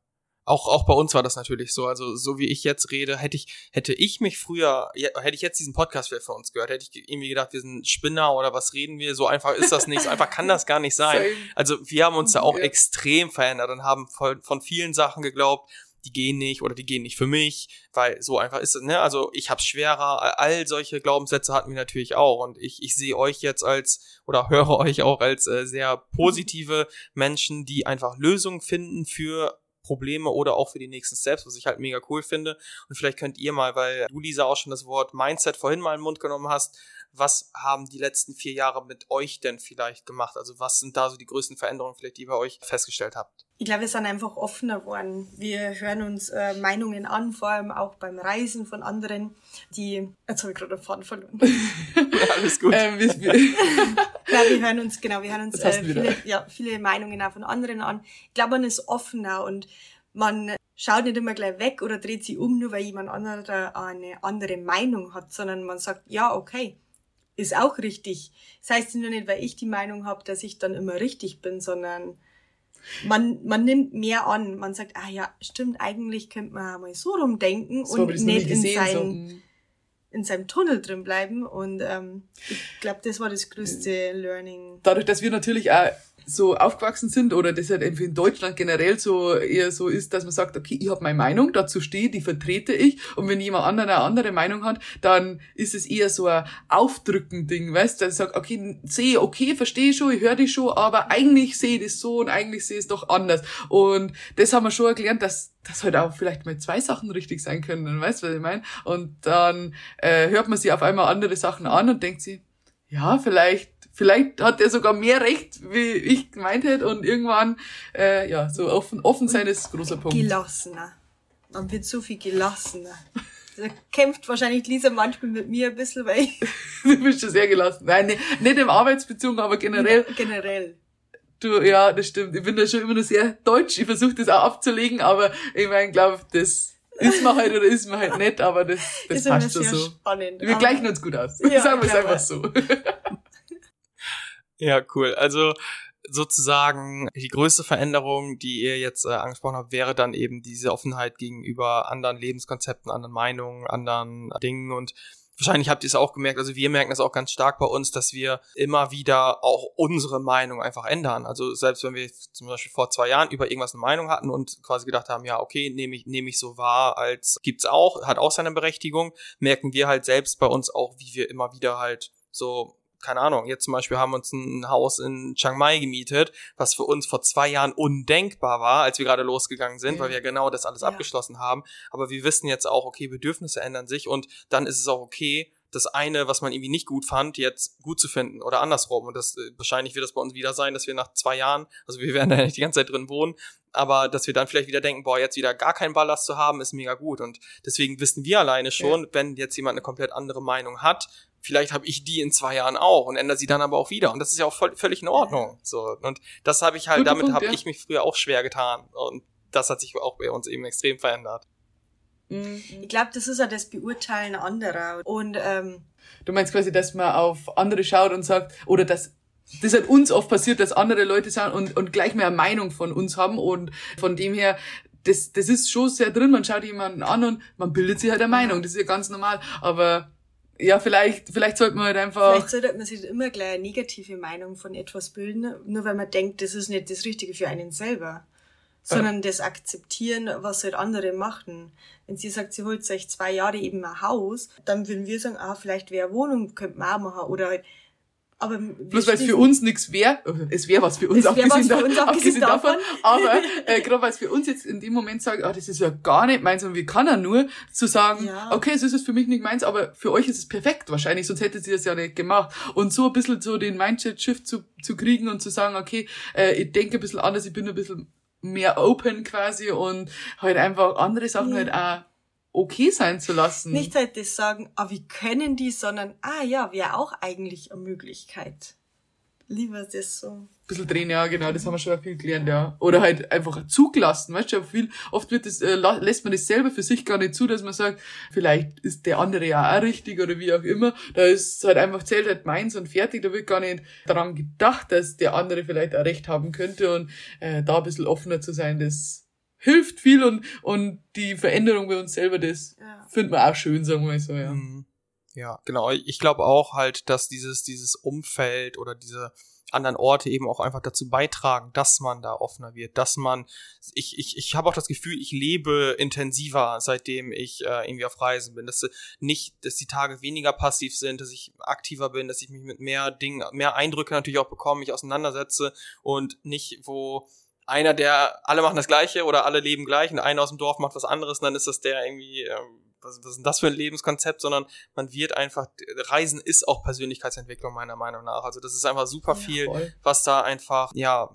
auch, auch bei uns war das natürlich so. Also, so wie ich jetzt rede, hätte ich, hätte ich mich früher, hätte ich jetzt diesen Podcast vielleicht von uns gehört, hätte ich irgendwie gedacht, wir sind Spinner oder was reden wir? So einfach ist das nicht. So einfach kann das gar nicht sein. Also, wir haben uns da auch ja. extrem verändert und haben von, von vielen Sachen geglaubt, die gehen nicht oder die gehen nicht für mich, weil so einfach ist es, ne? Also ich hab's schwerer, all solche Glaubenssätze hatten wir natürlich auch und ich, ich sehe euch jetzt als oder höre [LAUGHS] euch auch als äh, sehr positive Menschen, die einfach Lösungen finden für Probleme oder auch für die nächsten Steps, was ich halt mega cool finde. Und vielleicht könnt ihr mal, weil du, Lisa, auch schon das Wort Mindset vorhin mal in den Mund genommen hast, was haben die letzten vier Jahre mit euch denn vielleicht gemacht? Also was sind da so die größten Veränderungen vielleicht, die ihr bei euch festgestellt habt? Ich glaube, wir sind einfach offener geworden. Wir hören uns äh, Meinungen an, vor allem auch beim Reisen von anderen, die, jetzt habe ich gerade den Faden verloren. ja, [LAUGHS] alles gut. ähm, wir, wir, [LAUGHS] ja, wir hören uns, genau, wir hören uns äh, viele, ja, viele Meinungen auch von anderen an. Ich glaube, man ist offener und man schaut nicht immer gleich weg oder dreht sich um, nur weil jemand anderer eine andere Meinung hat, sondern man sagt, ja, okay, ist auch richtig. Das heißt nur nicht, weil ich die Meinung habe, dass ich dann immer richtig bin, sondern man, man nimmt mehr an. Man sagt, ah ja, stimmt, eigentlich könnte man mal so rumdenken so, und nicht in, sein, so. Mm. in seinem Tunnel drin bleiben. Und ähm, ich glaube, das war das größte Learning. Dadurch, dass wir natürlich auch so aufgewachsen sind oder das halt irgendwie in Deutschland generell so eher so ist, dass man sagt, okay, ich habe meine Meinung, dazu stehe, die vertrete ich. Und wenn jemand anderer eine andere Meinung hat, dann ist es eher so ein Aufdrücken-Ding, weißt du, ich sage, okay, sehe, okay, verstehe schon, ich höre dich schon, aber eigentlich sehe ich das so und eigentlich sehe ich es doch anders. Und das haben wir schon gelernt, dass das halt auch vielleicht mal zwei Sachen richtig sein können, weißt du, was ich meine? Und dann äh, hört man sich auf einmal andere Sachen an und denkt sich, ja, vielleicht vielleicht hat er sogar mehr Recht, wie ich gemeint hätte und irgendwann, äh, ja, so offen, offen sein ist großer Punkt. Gelassener. Man wird so viel gelassener. Da kämpft wahrscheinlich Lisa manchmal mit mir ein bisschen, weil ich [LAUGHS] Du bist schon sehr gelassen. Nein, nicht, nicht im Arbeitsbeziehung, aber generell. Ja, generell. Du, ja, das stimmt. Ich bin da schon immer noch sehr deutsch. Ich versuche das auch abzulegen, aber ich meine, glaube, das ist man halt oder ist man halt nicht, aber das, das ist passt schon so. Spannend, Wir gleichen uns gut aus. Ja, Sagen wir es einfach so. [LAUGHS] Ja, cool. Also sozusagen die größte Veränderung, die ihr jetzt äh, angesprochen habt, wäre dann eben diese Offenheit gegenüber anderen Lebenskonzepten, anderen Meinungen, anderen Dingen und Wahrscheinlich habt ihr es auch gemerkt, also wir merken das auch ganz stark bei uns, dass wir immer wieder auch unsere Meinung einfach ändern. Also selbst wenn wir zum Beispiel vor zwei Jahren über irgendwas eine Meinung hatten und quasi gedacht haben, ja, okay, nehme ich, nehme ich so wahr, als gibt's auch, hat auch seine Berechtigung, merken wir halt selbst bei uns auch, wie wir immer wieder halt so keine Ahnung, jetzt zum Beispiel haben wir uns ein Haus in Chiang Mai gemietet, was für uns vor zwei Jahren undenkbar war, als wir gerade losgegangen sind, ja. weil wir genau das alles ja. abgeschlossen haben. Aber wir wissen jetzt auch, okay, Bedürfnisse ändern sich und dann ist es auch okay, das eine, was man irgendwie nicht gut fand, jetzt gut zu finden oder andersrum. Und das äh, wahrscheinlich wird das bei uns wieder sein, dass wir nach zwei Jahren, also wir werden [LAUGHS] da nicht die ganze Zeit drin wohnen, aber dass wir dann vielleicht wieder denken, boah, jetzt wieder gar keinen Ballast zu haben, ist mega gut. Und deswegen wissen wir alleine schon, ja. wenn jetzt jemand eine komplett andere Meinung hat, vielleicht habe ich die in zwei Jahren auch und ändere sie dann aber auch wieder. Und das ist ja auch voll, völlig in Ordnung. So. Und das habe ich halt, Guter damit habe ja. ich mich früher auch schwer getan. Und das hat sich auch bei uns eben extrem verändert. Mhm. Ich glaube, das ist ja das Beurteilen anderer. Und ähm, du meinst quasi, dass man auf andere schaut und sagt, oder dass das hat uns oft passiert, dass andere Leute sagen und, und gleich mehr Meinung von uns haben und von dem her, das, das ist schon sehr drin, man schaut jemanden an und man bildet sich halt eine Meinung, das ist ja ganz normal, aber ja, vielleicht, vielleicht sollte man halt einfach. Vielleicht sollte man sich immer gleich eine negative Meinung von etwas bilden, nur weil man denkt, das ist nicht das Richtige für einen selber. Sondern ja. das akzeptieren, was halt andere machen. Wenn sie sagt, sie holt sich zwei Jahre eben ein Haus, dann würden wir sagen, ah, vielleicht wäre eine Wohnung, könnte man auch machen. Oder halt, aber Bloß weil es für uns nichts wäre, es wäre was für uns, abgesehen, für uns abgesehen, davon, aber [LAUGHS] äh, gerade weil es für uns jetzt in dem Moment sagt, ah, das ist ja gar nicht meins und wie kann er nur, zu sagen, ja. okay, es ist es für mich nicht meins, aber für euch ist es perfekt wahrscheinlich, sonst hättet ihr das ja nicht gemacht. Und so ein bisschen so den Mindset-Shift zu, zu kriegen und zu sagen, okay, äh, ich denke ein bisschen anders, ich bin ein bisschen mehr open quasi und halt einfach andere Sachen ja. halt auch okay sein zu lassen. Nicht halt das sagen, ah, wie können die, sondern, ah ja, wäre auch eigentlich eine Möglichkeit. Lieber das so. Bisschen drehen, ja, genau, das haben wir schon viel gelernt, ja. Oder halt einfach zugelassen, weißt du, viel, oft wird das, äh, lässt man das selber für sich gar nicht zu, dass man sagt, vielleicht ist der andere ja auch richtig oder wie auch immer. Da ist halt einfach zählt halt meins und fertig, da wird gar nicht daran gedacht, dass der andere vielleicht auch recht haben könnte und äh, da ein bisschen offener zu sein, das hilft viel und, und die Veränderung bei uns selber, das ja. findet man auch schön, sagen wir mal so, ja. Mhm. Ja, genau. Ich glaube auch halt, dass dieses, dieses Umfeld oder diese anderen Orte eben auch einfach dazu beitragen, dass man da offener wird, dass man, ich, ich, ich habe auch das Gefühl, ich lebe intensiver, seitdem ich äh, irgendwie auf Reisen bin, dass nicht, dass die Tage weniger passiv sind, dass ich aktiver bin, dass ich mich mit mehr Dingen, mehr Eindrücke natürlich auch bekomme, mich auseinandersetze und nicht, wo einer, der, alle machen das Gleiche oder alle leben gleich und einer aus dem Dorf macht was anderes und dann ist das der irgendwie, ähm, was, was ist denn das für ein Lebenskonzept, sondern man wird einfach, Reisen ist auch Persönlichkeitsentwicklung meiner Meinung nach. Also das ist einfach super viel, ja, was da einfach, ja,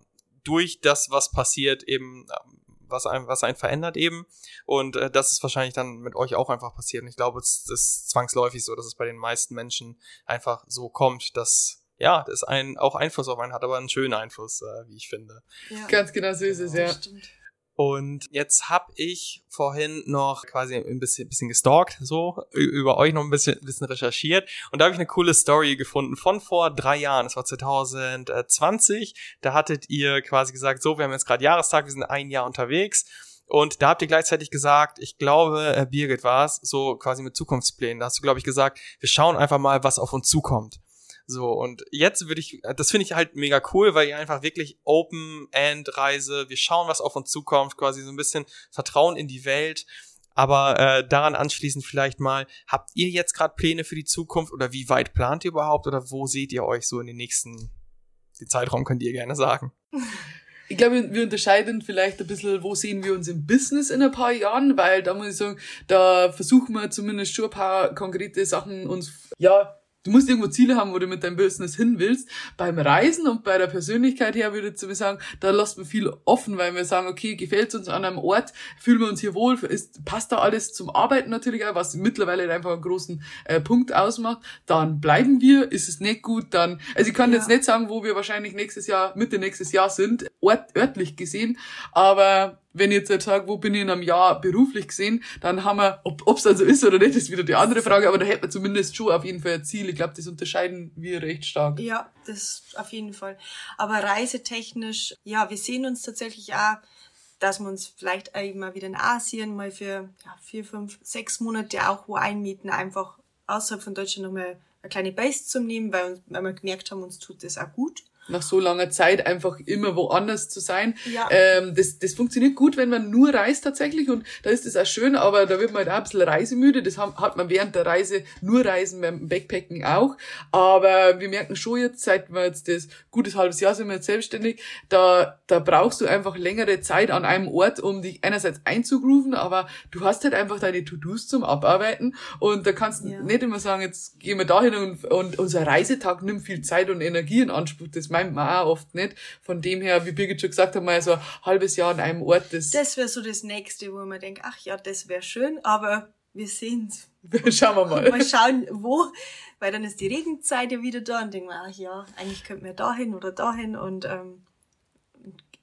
durch das, was passiert, eben ähm, was ein, was einen verändert eben. Und äh, das ist wahrscheinlich dann mit euch auch einfach passiert. Und ich glaube, es ist zwangsläufig so, dass es bei den meisten Menschen einfach so kommt, dass ja, das ein, auch Einfluss auf einen hat, aber einen schönen Einfluss, äh, wie ich finde. Ja. Ganz genau so ist es, ja. Stimmt. Und jetzt habe ich vorhin noch quasi ein bisschen, bisschen gestalkt, so über euch noch ein bisschen, bisschen recherchiert. Und da habe ich eine coole Story gefunden von vor drei Jahren. Das war 2020. Da hattet ihr quasi gesagt, so, wir haben jetzt gerade Jahrestag, wir sind ein Jahr unterwegs. Und da habt ihr gleichzeitig gesagt, ich glaube, Birgit war es, so quasi mit Zukunftsplänen. Da hast du, glaube ich, gesagt, wir schauen einfach mal, was auf uns zukommt. So, und jetzt würde ich, das finde ich halt mega cool, weil ihr einfach wirklich Open-End-Reise, wir schauen, was auf uns zukommt, quasi so ein bisschen Vertrauen in die Welt. Aber äh, daran anschließend vielleicht mal, habt ihr jetzt gerade Pläne für die Zukunft oder wie weit plant ihr überhaupt oder wo seht ihr euch so in den nächsten, den Zeitraum könnt ihr gerne sagen. [LAUGHS] Ich glaube, wir unterscheiden vielleicht ein bisschen, wo sehen wir uns im Business in ein paar Jahren, weil da muss ich sagen, da versuchen wir zumindest schon ein paar konkrete Sachen uns, ja, Du musst irgendwo Ziele haben, wo du mit deinem Business hin willst. Beim Reisen und bei der Persönlichkeit her würde ich zu mir sagen, da lassen wir viel offen, weil wir sagen, okay, gefällt es uns an einem Ort, fühlen wir uns hier wohl, ist, passt da alles zum Arbeiten natürlich auch, was mittlerweile einfach einen großen äh, Punkt ausmacht, dann bleiben wir, ist es nicht gut, dann, also ich kann ja. jetzt nicht sagen, wo wir wahrscheinlich nächstes Jahr, Mitte nächstes Jahr sind, ort, örtlich gesehen, aber wenn ich jetzt halt sage, wo bin ich in einem Jahr beruflich gesehen, dann haben wir, ob es also ist oder nicht, ist wieder die andere Frage, aber da hätten wir zumindest schon auf jeden Fall ein Ziel. Ich glaube, das unterscheiden wir recht stark. Ja, das auf jeden Fall. Aber reisetechnisch, ja, wir sehen uns tatsächlich auch, dass wir uns vielleicht eben mal wieder in Asien mal für ja, vier, fünf, sechs Monate auch wo einmieten, einfach außerhalb von Deutschland nochmal eine kleine Base zu nehmen, weil, weil wir gemerkt haben, uns tut das auch gut nach so langer Zeit einfach immer woanders zu sein. Ja. Ähm, das, das funktioniert gut, wenn man nur reist tatsächlich und da ist es auch schön, aber da wird man halt auch ein bisschen reisemüde. Das hat man während der Reise, nur Reisen beim Backpacken auch. Aber wir merken schon jetzt, seit wir jetzt das gutes halbes Jahr sind wir jetzt selbstständig, da, da brauchst du einfach längere Zeit an einem Ort, um dich einerseits einzugrooven, aber du hast halt einfach deine To-Dos zum Abarbeiten und da kannst du ja. nicht immer sagen, jetzt gehen wir dahin und, und unser Reisetag nimmt viel Zeit und Energie in Anspruch. Das meint man auch oft nicht. Von dem her, wie Birgit schon gesagt hat, mal so ein halbes Jahr an einem Ort. Das, das wäre so das Nächste, wo man denkt, ach ja, das wäre schön, aber wir sehen [LAUGHS] Schauen wir mal. Mal schauen, wo, weil dann ist die Regenzeit ja wieder da und denken wir, ach ja, eigentlich könnten wir dahin oder dahin und ähm,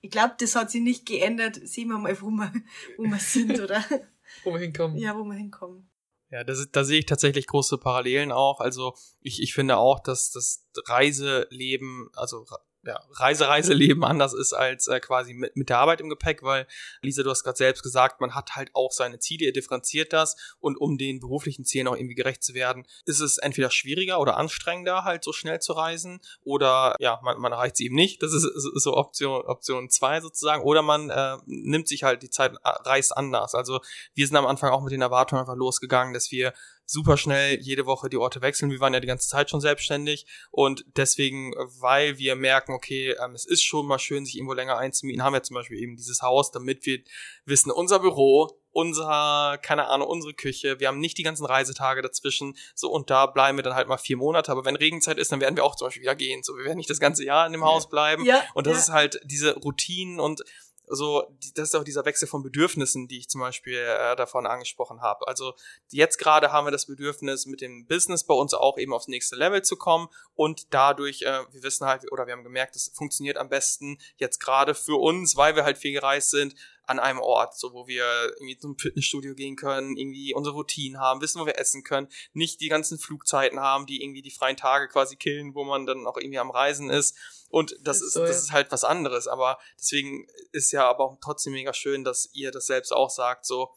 ich glaube, das hat sich nicht geändert. Sehen wir mal, wo wir, wo wir sind, oder? [LAUGHS] wo wir hinkommen. Ja, wo wir hinkommen. Ja, das, da sehe ich tatsächlich große Parallelen auch. Also ich, ich finde auch, dass das Reiseleben, also ja, Reise, Reiseleben anders ist als äh, quasi mit, mit der Arbeit im Gepäck, weil, Lisa, du hast gerade selbst gesagt, man hat halt auch seine Ziele, ihr differenziert das und um den beruflichen Zielen auch irgendwie gerecht zu werden, ist es entweder schwieriger oder anstrengender, halt so schnell zu reisen oder ja, man, man erreicht sie eben nicht, das ist, ist so Option Option zwei sozusagen, oder man äh, nimmt sich halt die Zeit, äh, reist anders. Also wir sind am Anfang auch mit den Erwartungen einfach losgegangen, dass wir super schnell jede Woche die Orte wechseln. Wir waren ja die ganze Zeit schon selbstständig. Und deswegen, weil wir merken, okay, ähm, es ist schon mal schön, sich irgendwo länger einzumieten, haben wir zum Beispiel eben dieses Haus, damit wir wissen, unser Büro, unser, keine Ahnung, unsere Küche, wir haben nicht die ganzen Reisetage dazwischen, so und da bleiben wir dann halt mal vier Monate, aber wenn Regenzeit ist, dann werden wir auch zum Beispiel wieder gehen, so wir werden nicht das ganze Jahr in dem Haus bleiben. Ja, und das ja. ist halt diese Routinen und so, das ist auch dieser Wechsel von Bedürfnissen, die ich zum Beispiel äh, davon angesprochen habe. Also jetzt gerade haben wir das Bedürfnis, mit dem Business bei uns auch eben aufs nächste Level zu kommen und dadurch, äh, wir wissen halt, oder wir haben gemerkt, es funktioniert am besten jetzt gerade für uns, weil wir halt viel gereist sind, an einem Ort, so wo wir irgendwie zum Fitnessstudio gehen können, irgendwie unsere Routinen haben, wissen, wo wir essen können, nicht die ganzen Flugzeiten haben, die irgendwie die freien Tage quasi killen, wo man dann auch irgendwie am Reisen ist. Und das ist, so, das ja. ist halt was anderes. Aber deswegen ist ja aber auch trotzdem mega schön, dass ihr das selbst auch sagt, so,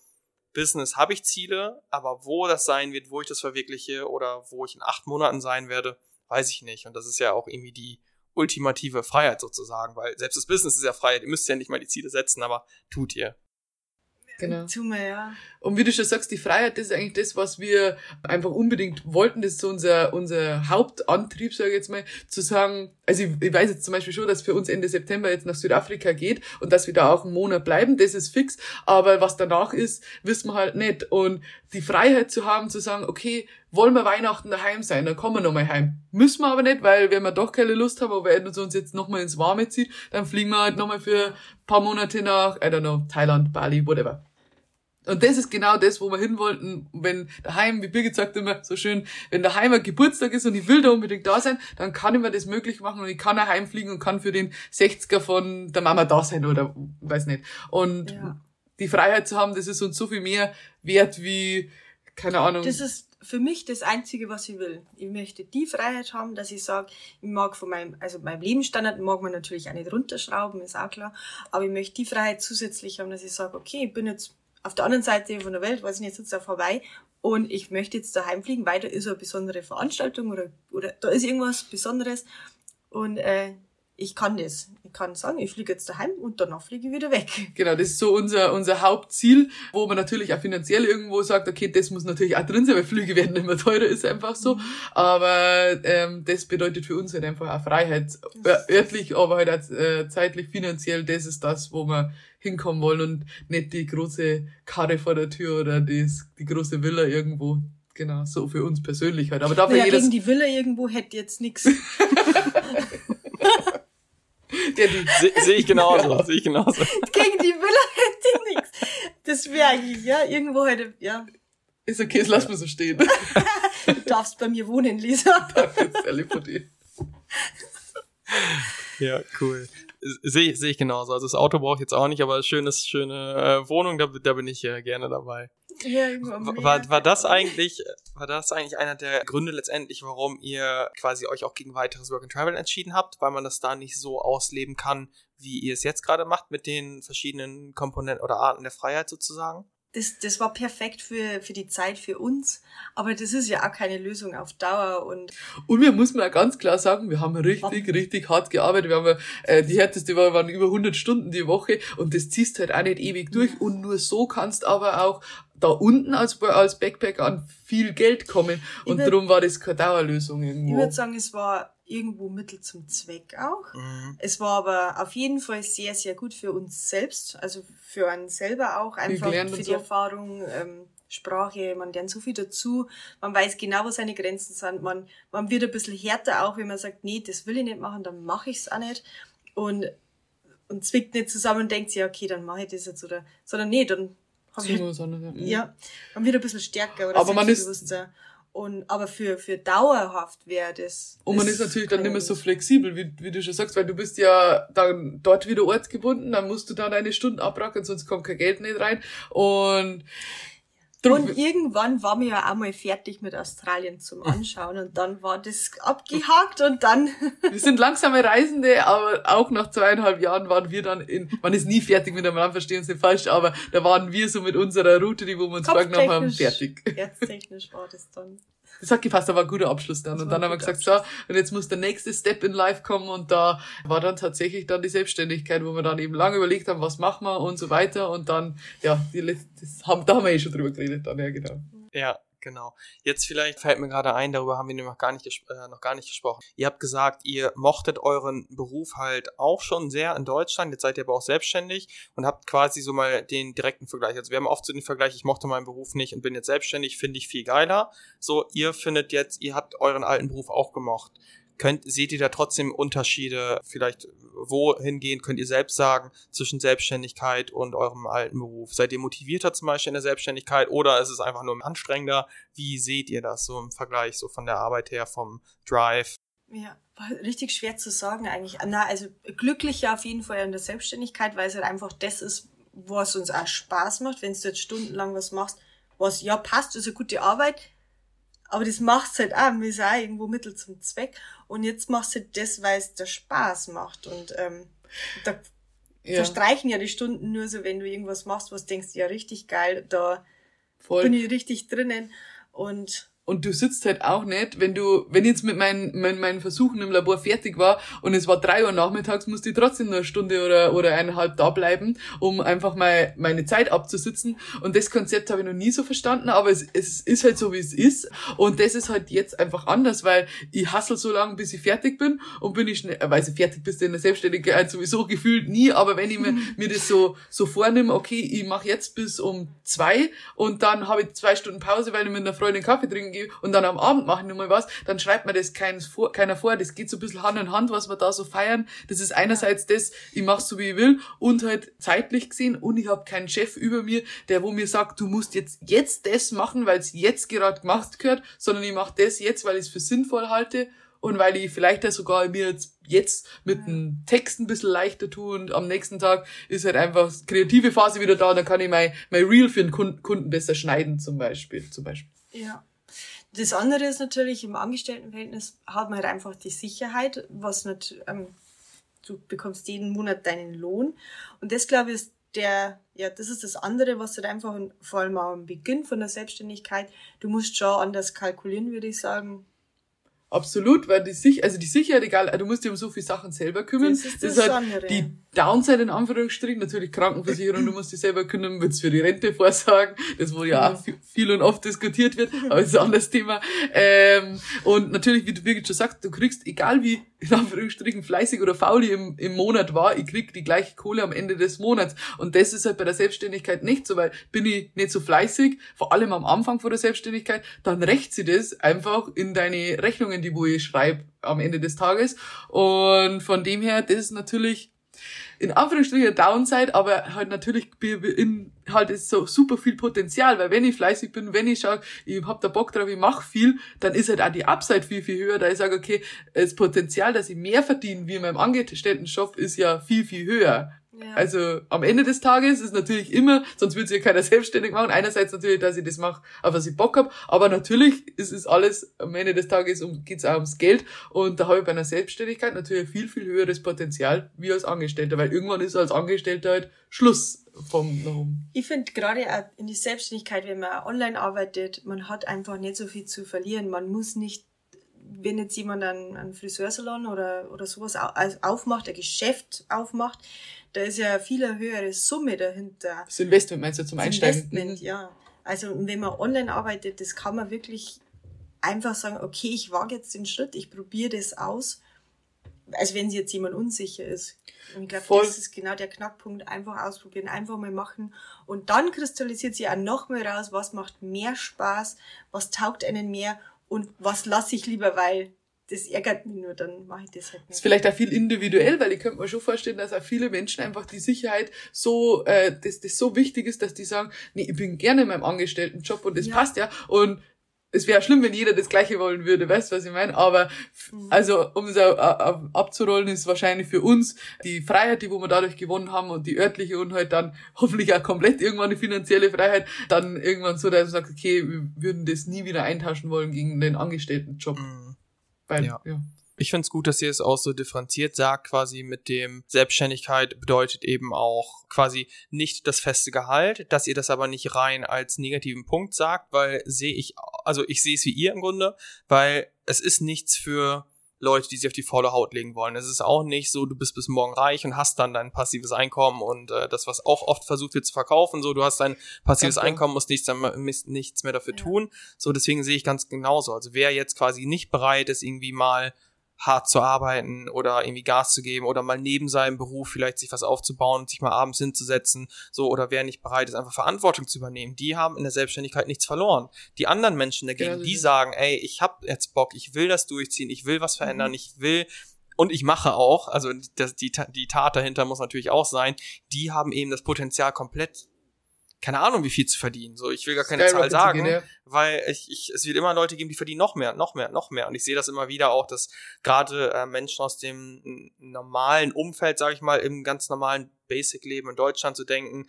Business habe ich Ziele, aber wo das sein wird, wo ich das verwirkliche oder wo ich in acht Monaten sein werde, weiß ich nicht. Und das ist ja auch irgendwie die ultimative Freiheit sozusagen, weil selbst das Business ist ja Freiheit. Ihr müsst ja nicht mal die Ziele setzen, aber tut ihr. Genau. Tun wir, ja. Und wie du schon sagst, die Freiheit, das ist eigentlich das, was wir einfach unbedingt wollten. Das ist so unser, unser Hauptantrieb, sage ich jetzt mal, zu sagen, also ich, ich weiß jetzt zum Beispiel schon, dass für uns Ende September jetzt nach Südafrika geht und dass wir da auch einen Monat bleiben, das ist fix. Aber was danach ist, wissen wir halt nicht. Und die Freiheit zu haben, zu sagen, okay, wollen wir Weihnachten daheim sein, dann kommen wir nochmal heim. Müssen wir aber nicht, weil wenn wir doch keine Lust haben, aber es uns jetzt nochmal ins Warme zieht, dann fliegen wir halt nochmal für paar Monate nach, I don't know, Thailand, Bali, whatever. Und das ist genau das, wo wir hin wollten. Wenn daheim, wie Birgit sagt immer so schön, wenn daheim ein Geburtstag ist und ich will da unbedingt da sein, dann kann ich mir das möglich machen und ich kann daheim fliegen und kann für den 60er von der Mama da sein oder weiß nicht. Und Ja. die Freiheit zu haben, das ist uns so viel mehr wert wie, keine Ahnung. Das ist für mich das Einzige, was ich will. Ich möchte die Freiheit haben, dass ich sage, ich mag von meinem, also meinem Lebensstandard mag man natürlich auch nicht runterschrauben, ist auch klar. Aber ich möchte die Freiheit zusätzlich haben, dass ich sage, okay, ich bin jetzt auf der anderen Seite von der Welt, weiß ich nicht, sitze da vorbei. Und ich möchte jetzt daheim fliegen, weil da ist eine besondere Veranstaltung oder, oder da ist irgendwas Besonderes. Und äh, ich kann das. Ich kann sagen, ich fliege jetzt daheim und danach fliege ich wieder weg. [LAUGHS] Genau, das ist so unser, unser Hauptziel, wo man natürlich auch finanziell irgendwo sagt, okay, das muss natürlich auch drin sein, weil Flüge werden immer teurer, ist einfach so. Aber ähm, das bedeutet für uns halt einfach auch Freiheit, Ör- örtlich, aber halt auch äh, zeitlich, finanziell, das ist das, wo wir hinkommen wollen und nicht die große Karre vor der Tür oder das, die große Villa irgendwo. Genau, so für uns persönlich halt. Aber dafür Naja, gegen die Villa irgendwo hätte jetzt nix. [LAUGHS] [LAUGHS] Se Sehe ich genauso, sehe ich genauso. [LAUGHS] gegen die Villa hätte ich nix. Das wäre eigentlich, ja, irgendwo hätte, ja. ist okay, das lassen wir so stehen. [LAUGHS] Du darfst bei mir wohnen, Lisa. [LAUGHS] Dir. Ja, cool. Sehe seh ich genauso. Also das Auto brauche ich jetzt auch nicht, aber schönes, schöne äh, Wohnung, da, da bin ich äh, gerne dabei. Ja, war, war das eigentlich, war das eigentlich einer der Gründe letztendlich, warum ihr quasi euch auch gegen weiteres Work and Travel entschieden habt, weil man das da nicht so ausleben kann, wie ihr es jetzt gerade macht mit den verschiedenen Komponenten oder Arten der Freiheit sozusagen? Das, das war perfekt für, für die Zeit für uns. Aber das ist ja auch keine Lösung auf Dauer und Und wir muss man auch ganz klar sagen, wir haben richtig, richtig hart gearbeitet. Wir haben äh, die härteste Woche waren über 100 Stunden die Woche und das ziehst halt auch nicht ewig durch. Und nur so kannst aber auch da unten als, als Backpacker an viel Geld kommen. Und Ich darum war das keine Dauerlösung ich irgendwo. würde sagen, es war irgendwo Mittel zum Zweck auch. Mhm. Es war aber auf jeden Fall sehr, sehr gut für uns selbst, also für einen selber auch, einfach für die so. Erfahrung, ähm, Sprache, man lernt so viel dazu, man weiß genau, wo seine Grenzen sind, man, man wird ein bisschen härter auch, wenn man sagt, nee, das will ich nicht machen, dann mache ich es auch nicht und, und zwickt nicht zusammen und denkt sich, ja, okay, dann mache ich das jetzt oder, sondern nee, dann haben wir, ja. ja, haben wieder ein bisschen stärker oder aber man ist, und, aber für, für dauerhaft wäre das. Und man ist natürlich dann nicht mehr so flexibel, wie, wie du schon sagst, weil du bist ja dann dort wieder ortsgebunden, dann musst du da deine Stunden abracken, sonst kommt kein Geld nicht rein. Und und irgendwann waren wir ja auch mal fertig mit Australien zum Anschauen und dann war das abgehakt und dann. [LAUGHS] wir sind langsame Reisende, aber auch nach zweieinhalb Jahren waren wir dann in, man ist nie fertig mit einem Land, verstehen Sie falsch, aber da waren wir so mit unserer Route, die wo wir uns vorgenommen haben, fertig. Herztechnisch war das dann. Das hat gepasst, da war ein guter Abschluss dann. Das und dann haben wir gesagt, so, und jetzt muss der nächste Step in Life kommen und da war dann tatsächlich dann die Selbstständigkeit, wo wir dann eben lange überlegt haben, was machen wir und so weiter und dann, ja, die, das haben, da haben wir eh schon drüber geredet dann, ja, genau. Ja, genau. Jetzt vielleicht fällt mir gerade ein, darüber haben wir noch gar nicht, äh, noch gar nicht gesprochen. Ihr habt gesagt, ihr mochtet euren Beruf halt auch schon sehr in Deutschland. Jetzt seid ihr aber auch selbstständig und habt quasi so mal den direkten Vergleich. Also wir haben oft so den Vergleich, ich mochte meinen Beruf nicht und bin jetzt selbstständig, finde ich viel geiler. So, ihr findet jetzt, ihr habt euren alten Beruf auch gemocht. Könnt, seht ihr da trotzdem Unterschiede, vielleicht wohingehend könnt ihr selbst sagen, zwischen Selbstständigkeit und eurem alten Beruf? Seid ihr motivierter zum Beispiel in der Selbstständigkeit oder ist es einfach nur anstrengender? Wie seht ihr das so im Vergleich, so von der Arbeit her, vom Drive? Ja, richtig schwer zu sagen eigentlich. Na, also glücklicher auf jeden Fall in der Selbstständigkeit, weil es halt einfach das ist, was uns auch Spaß macht, wenn du jetzt stundenlang was machst, was ja passt, ist eine gute Arbeit, aber das macht's halt auch, ist auch irgendwo Mittel zum Zweck. Und jetzt machst du halt das, weil es dir Spaß macht. Und ähm, da ja. verstreichen ja die Stunden nur so, wenn du irgendwas machst, was denkst, ja, richtig geil, da Voll. bin ich richtig drinnen. Und und du sitzt halt auch nicht, wenn du, wenn ich jetzt mit meinen, meinen, meinen Versuchen im Labor fertig war und es war drei Uhr nachmittags, musste ich trotzdem nur eine Stunde oder, oder eineinhalb da bleiben, um einfach mal meine Zeit abzusitzen. Und das Konzept habe ich noch nie so verstanden, aber es, es ist halt so, wie es ist. Und das ist halt jetzt einfach anders, weil ich hassel so lange, bis ich fertig bin und bin ich schnell, weil ich fertig bist in der Selbstständigkeit sowieso gefühlt nie, aber wenn ich mir, [LAUGHS] mir das so, so vornehme, okay, ich mache jetzt bis um zwei und dann habe ich zwei Stunden Pause, weil ich mit einer Freundin Kaffee trinken gehe und dann am Abend mache ich nochmal was, dann schreibt mir das vor, keiner vor. Das geht so ein bisschen Hand in Hand, was wir da so feiern. Das ist einerseits das, ich mach's so wie ich will und halt zeitlich gesehen und ich habe keinen Chef über mir, der wo mir sagt, du musst jetzt jetzt das machen, weil es jetzt gerade gemacht gehört, sondern ich mache das jetzt, weil ich es für sinnvoll halte und weil ich vielleicht ja sogar mir jetzt, jetzt mit dem Text ein bisschen leichter tue und am nächsten Tag ist halt einfach kreative Phase wieder da, dann kann ich mein, mein Reel für den Kunden besser schneiden zum Beispiel. Zum Beispiel. Ja. Das andere ist natürlich, im Angestelltenverhältnis hat man halt einfach die Sicherheit, was nicht, ähm, du bekommst jeden Monat deinen Lohn. Und das, glaube ich, ist der, ja, das ist das andere, was halt einfach, vor allem auch am Beginn von der Selbstständigkeit, du musst schon anders kalkulieren, würde ich sagen. Absolut, weil die sich, also die Sicherheit, egal, du musst dich um so viele Sachen selber kümmern. Das ist, das das ist halt andere. die Downside in Anführungsstrichen, natürlich Krankenversicherung, du musst dich selber kümmern, willst für die Rente vorsagen, das wo ja auch viel und oft diskutiert wird, aber das ist ein anderes Thema. Ähm, und natürlich, wie du Birgit schon sagst, du kriegst, egal wie in Anführungsstrichen fleißig oder faul ich im, im Monat war, ich krieg die gleiche Kohle am Ende des Monats. Und das ist halt bei der Selbstständigkeit nicht so, weil bin ich nicht so fleißig, vor allem am Anfang vor der Selbstständigkeit, dann rächt sie das einfach in deine Rechnungen Rechnungen, die wo ich schreibe am Ende des Tages. Und von dem her, das ist natürlich in Anführungsstrichen Downside, aber halt natürlich in, halt ist so super viel Potenzial, weil wenn ich fleißig bin, wenn ich schaue, ich hab da Bock drauf, ich mach viel, dann ist halt auch die Upside viel, viel höher, da ich sage, okay, das Potenzial, dass ich mehr verdiene wie in meinem Angestellten-Job, ist ja viel, viel höher. Also am Ende des Tages ist natürlich immer, sonst würde sich ja keiner [LAUGHS] selbstständig machen. Einerseits natürlich, dass ich das mache, auf was ich Bock hab, aber natürlich ist es alles am Ende des Tages um, geht's auch ums Geld. Und da habe ich bei einer Selbstständigkeit natürlich viel, viel höheres Potenzial wie als Angestellter, weil irgendwann ist als Angestellter halt Schluss vom nach Ich finde gerade auch in die Selbstständigkeit, wenn man online arbeitet, man hat einfach nicht so viel zu verlieren. Man muss nicht wenn jetzt jemand einen, einen Friseursalon oder, oder sowas aufmacht, ein Geschäft aufmacht, da ist ja viel eine höhere Summe dahinter. Das Investment meinst du zum das Einsteigen? Investment, mhm. ja. Also wenn man online arbeitet, das kann man wirklich einfach sagen, okay, ich wage jetzt den Schritt, ich probiere das aus. Also wenn jetzt jemand unsicher ist. Und ich glaube, das ist genau der Knackpunkt. Einfach ausprobieren, einfach mal machen. Und dann kristallisiert sich auch noch mal raus, was macht mehr Spaß, was taugt einen mehr und was lasse ich lieber, weil das ärgert mich nur, dann mache ich das halt nicht. Das ist vielleicht auch viel individuell, weil ich könnte mir schon vorstellen, dass auch viele Menschen einfach die Sicherheit so, äh, dass das so wichtig ist, dass die sagen, nee, ich bin gerne in meinem Angestelltenjob und das ja. passt ja. Und es wäre schlimm, wenn jeder das Gleiche wollen würde, weißt du, was ich meine? Aber mhm. also, um es abzurollen, ist wahrscheinlich für uns die Freiheit, die wo wir dadurch gewonnen haben und die örtliche und halt dann [LAUGHS] hoffentlich auch komplett irgendwann die finanzielle Freiheit, dann irgendwann so, dass man sagt, okay, wir würden das nie wieder eintauschen wollen gegen den Angestelltenjob. Mhm. Weil, ja. ja. Ich finde es gut, dass ihr es auch so differenziert sagt, quasi mit dem Selbstständigkeit bedeutet eben auch quasi nicht das feste Gehalt, dass ihr das aber nicht rein als negativen Punkt sagt, weil sehe ich, also ich sehe es wie ihr im Grunde, weil es ist nichts für Leute, die sich auf die faule Haut legen wollen. Es ist auch nicht so, du bist bis morgen reich und hast dann dein passives Einkommen und äh, das, was auch oft versucht wird zu verkaufen, so du hast dein passives Einkommen, musst nichts, nichts mehr dafür ja. tun. So, deswegen sehe ich ganz genauso. Also wer jetzt quasi nicht bereit ist, irgendwie mal hart zu arbeiten oder irgendwie Gas zu geben oder mal neben seinem Beruf vielleicht sich was aufzubauen und sich mal abends hinzusetzen, so oder wer nicht bereit ist, einfach Verantwortung zu übernehmen, die haben in der Selbstständigkeit nichts verloren. Die anderen Menschen dagegen, ja, die sagen, ey, ich hab jetzt Bock, ich will das durchziehen, ich will was verändern, mhm. ich will und ich mache auch, also das, die, die Tat dahinter muss natürlich auch sein, die haben eben das Potenzial komplett keine Ahnung, wie viel zu verdienen. So, ich will gar keine Zahl sagen, gehen, ja. weil ich, ich, es wird immer Leute geben, die verdienen noch mehr, noch mehr, noch mehr. Und ich sehe das immer wieder auch, dass gerade äh, Menschen aus dem normalen Umfeld, sage ich mal, im ganz normalen Basic-Leben in Deutschland zu denken,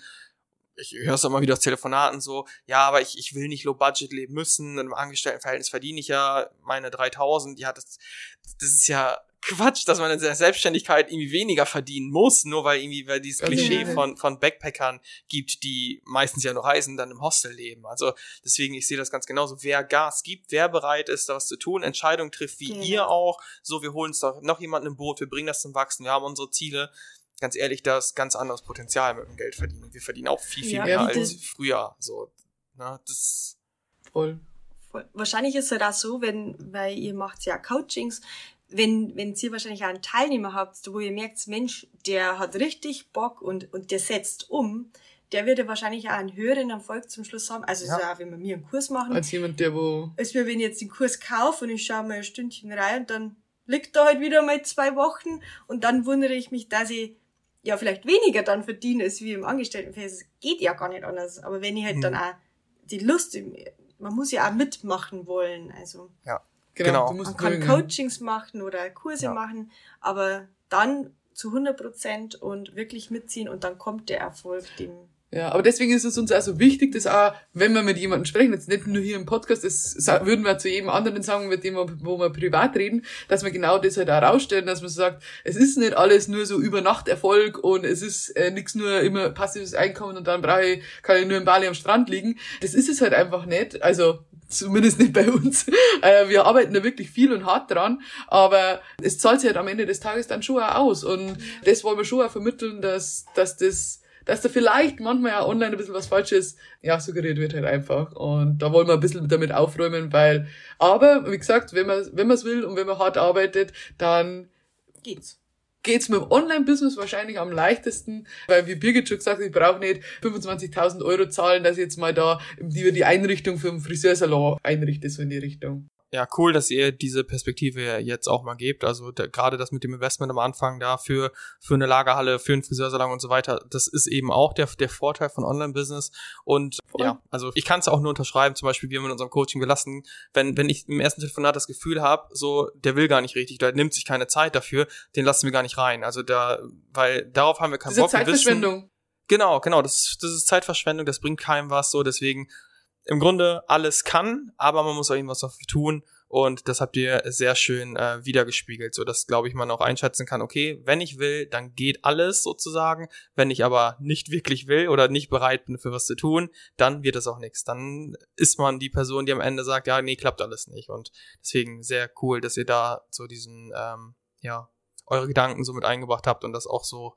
ich höre es immer wieder aus Telefonaten so, ja, aber ich, ich will nicht low budget leben müssen, im Angestelltenverhältnis verdiene ich ja meine 3000, ja, das, das ist ja Quatsch, dass man in der Selbstständigkeit irgendwie weniger verdienen muss, nur weil irgendwie, weil dieses Klischee von, von Backpackern gibt, die meistens ja nur reisen, dann im Hostel leben. Also deswegen, ich sehe das ganz genauso. Wer Gas gibt, wer bereit ist, da was zu tun, Entscheidungen trifft, wie ja. ihr auch, so, wir holen uns doch noch jemanden im Boot, wir bringen das zum Wachsen, wir haben unsere Ziele. Ganz ehrlich, da ist ganz anderes Potenzial mit dem Geld verdienen. Wir verdienen auch viel, viel ja, mehr als früher. So, na, das voll. voll. Wahrscheinlich ist es auch so, wenn, weil ihr macht ja Coachings, wenn, wenn ihr wahrscheinlich auch einen Teilnehmer habt, wo ihr merkt, Mensch, der hat richtig Bock und, und der setzt um, der wird ja wahrscheinlich auch einen höheren Erfolg zum Schluss haben. Also, ja. so wenn wir mir einen Kurs machen. Als jemand, der wo. Als wir, wenn ich jetzt den Kurs kaufe und ich schaue mal ein Stündchen rein und dann liegt da halt wieder mal zwei Wochen und dann wundere ich mich, dass ich ja vielleicht weniger dann verdiene als wie im Angestelltenverhältnis. Geht ja gar nicht anders. Aber wenn ich halt hm. dann auch die Lust, man muss ja auch mitmachen wollen. Also. Ja. Genau. genau. Man kann Coachings machen oder Kurse ja. machen, aber dann zu 100 Prozent und wirklich mitziehen und dann kommt der Erfolg dem. Ja, aber deswegen ist es uns also wichtig, dass auch, wenn wir mit jemandem sprechen, jetzt nicht nur hier im Podcast, das würden wir zu jedem anderen sagen, mit dem wir, wo wir privat reden, dass wir genau das halt auch rausstellen, dass man sagt, es ist nicht alles nur so über Nacht Erfolg und es ist äh, nichts nur immer passives Einkommen und dann brauche ich, kann ich nur in Bali am Strand liegen. Das ist es halt einfach nicht. Also Zumindest nicht bei uns. [LAUGHS] Äh, wir arbeiten da wirklich viel und hart dran, aber es zahlt sich halt am Ende des Tages dann schon auch aus. Und das wollen wir schon auch vermitteln, dass, dass das, dass da vielleicht manchmal ja online ein bisschen was Falsches, ja, suggeriert wird halt einfach. Und da wollen wir ein bisschen damit aufräumen, weil, aber, wie gesagt, wenn man, wenn man es will und wenn man hart arbeitet, dann geht's geht's mit dem Online-Business wahrscheinlich am leichtesten, weil wie Birgit schon gesagt hat, ich brauche nicht 25.000 Euro zahlen, dass ich jetzt mal da die, die Einrichtung für einen Friseursalon einrichte, so in die Richtung ja, cool, dass ihr diese Perspektive jetzt auch mal gebt. Also da, gerade das mit dem Investment am Anfang da für, eine Lagerhalle, für einen Friseursalon und so weiter, das ist eben auch der, der Vorteil von Online-Business. Und Voll. ja, also ich kann es auch nur unterschreiben, zum Beispiel, wir haben in unserem Coaching gelassen, wenn, wenn ich im ersten Telefonat das Gefühl habe, so, der will gar nicht richtig, der nimmt sich keine Zeit dafür, den lassen wir gar nicht rein. Also da, weil darauf haben wir keinen Bock. Das ist Zeitverschwendung. Genau, genau, das ist, das ist Zeitverschwendung, das bringt keinem was, so, deswegen im Grunde alles kann, aber man muss auch irgendwas dafür tun. Und das habt ihr sehr schön äh, wiedergespiegelt, so dass, glaube ich, man auch einschätzen kann, okay, wenn ich will, dann geht alles sozusagen. Wenn ich aber nicht wirklich will oder nicht bereit bin, für was zu tun, dann wird es auch nichts. Dann ist man die Person, die am Ende sagt, ja, nee, klappt alles nicht. Und deswegen sehr cool, dass ihr da so diesen, ähm, ja, eure Gedanken so mit eingebracht habt und das auch so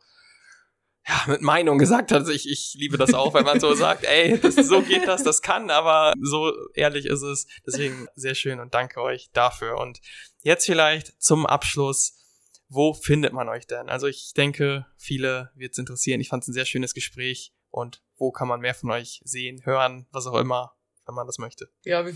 ja, mit Meinung gesagt hat. Ich, ich liebe das auch, wenn man so sagt, ey, das, so geht das, das kann, aber so ehrlich ist es. Deswegen sehr schön und danke euch dafür. Und jetzt vielleicht zum Abschluss. Wo findet man euch denn? Also ich denke, viele wird es interessieren. Ich fand es ein sehr schönes Gespräch. Und wo kann man mehr von euch sehen, hören, was auch immer, wenn man das möchte? Ja, wir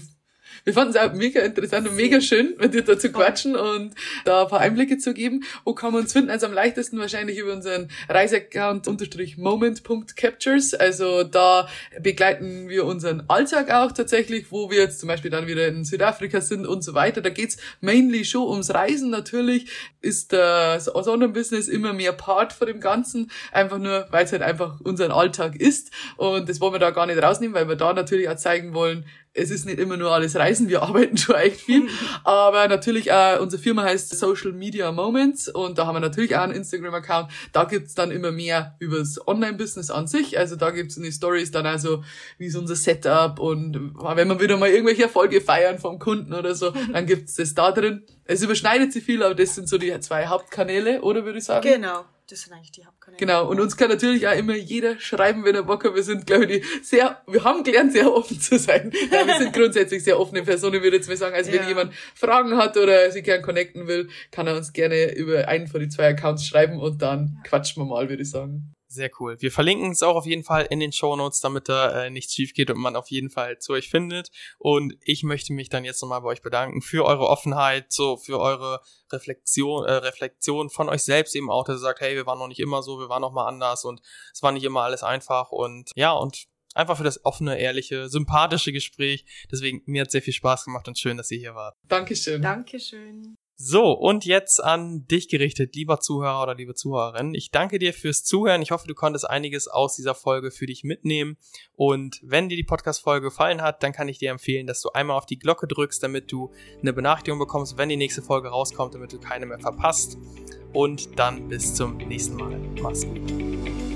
Wir fanden es auch mega interessant und mega schön, mit dir da zu quatschen und da ein paar Einblicke zu geben. Wo kann man uns finden? Also am leichtesten wahrscheinlich über unseren Reiseaccount unterstrich moment.captures. Also da begleiten wir unseren Alltag auch tatsächlich, wo wir jetzt zum Beispiel dann wieder in Südafrika sind und so weiter. Da geht's mainly schon ums Reisen natürlich. Ist das Sonnenbusiness immer mehr Part von dem Ganzen. Einfach nur, weil es halt einfach unseren Alltag ist. Und das wollen wir da gar nicht rausnehmen, weil wir da natürlich auch zeigen wollen, es ist nicht immer nur alles Reisen, wir [LAUGHS] arbeiten schon echt viel. Aber natürlich, äh, unsere Firma heißt Social Media Moments und da haben wir natürlich auch einen Instagram-Account. Da gibt's dann immer mehr übers Online-Business an sich. Also da gibt's in die Stories dann also, wie ist unser Setup und wenn wir wieder mal irgendwelche Erfolge feiern vom Kunden oder so, [LAUGHS] dann gibt's das da drin. Es überschneidet sich viel, aber das sind so die zwei Hauptkanäle, oder würde ich sagen? Genau. Das sind eigentlich die Hauptkanäle. Genau, und uns kann natürlich auch immer jeder schreiben, wenn er Bock hat. Wir sind, glaube ich, sehr, wir haben gelernt, sehr offen zu sein. [LAUGHS] Ja, wir sind grundsätzlich sehr offene Personen, würde ich jetzt mal sagen. Also wenn ja. jemand Fragen hat oder sich gern connecten will, kann er uns gerne über einen von den zwei Accounts schreiben und dann quatschen wir mal, würde ich sagen. Sehr cool. Wir verlinken es auch auf jeden Fall in den Show Notes, damit da äh, nichts schief geht und man auf jeden Fall zu euch findet. Und ich möchte mich dann jetzt nochmal bei euch bedanken für eure Offenheit, so für eure Reflexion, äh, Reflexion von euch selbst eben auch, dass ihr sagt, hey, wir waren noch nicht immer so, wir waren noch mal anders und es war nicht immer alles einfach und ja, und einfach für das offene, ehrliche, sympathische Gespräch. Deswegen, mir hat sehr viel Spaß gemacht und schön, dass ihr hier wart. Dankeschön. Dankeschön. So, und jetzt an dich gerichtet, lieber Zuhörer oder liebe Zuhörerin. Ich danke dir fürs Zuhören. Ich hoffe, du konntest einiges aus dieser Folge für dich mitnehmen. Und wenn dir die Podcast-Folge gefallen hat, dann kann ich dir empfehlen, dass du einmal auf die Glocke drückst, damit du eine Benachrichtigung bekommst, wenn die nächste Folge rauskommt, damit du keine mehr verpasst. Und dann bis zum nächsten Mal. Mach's gut.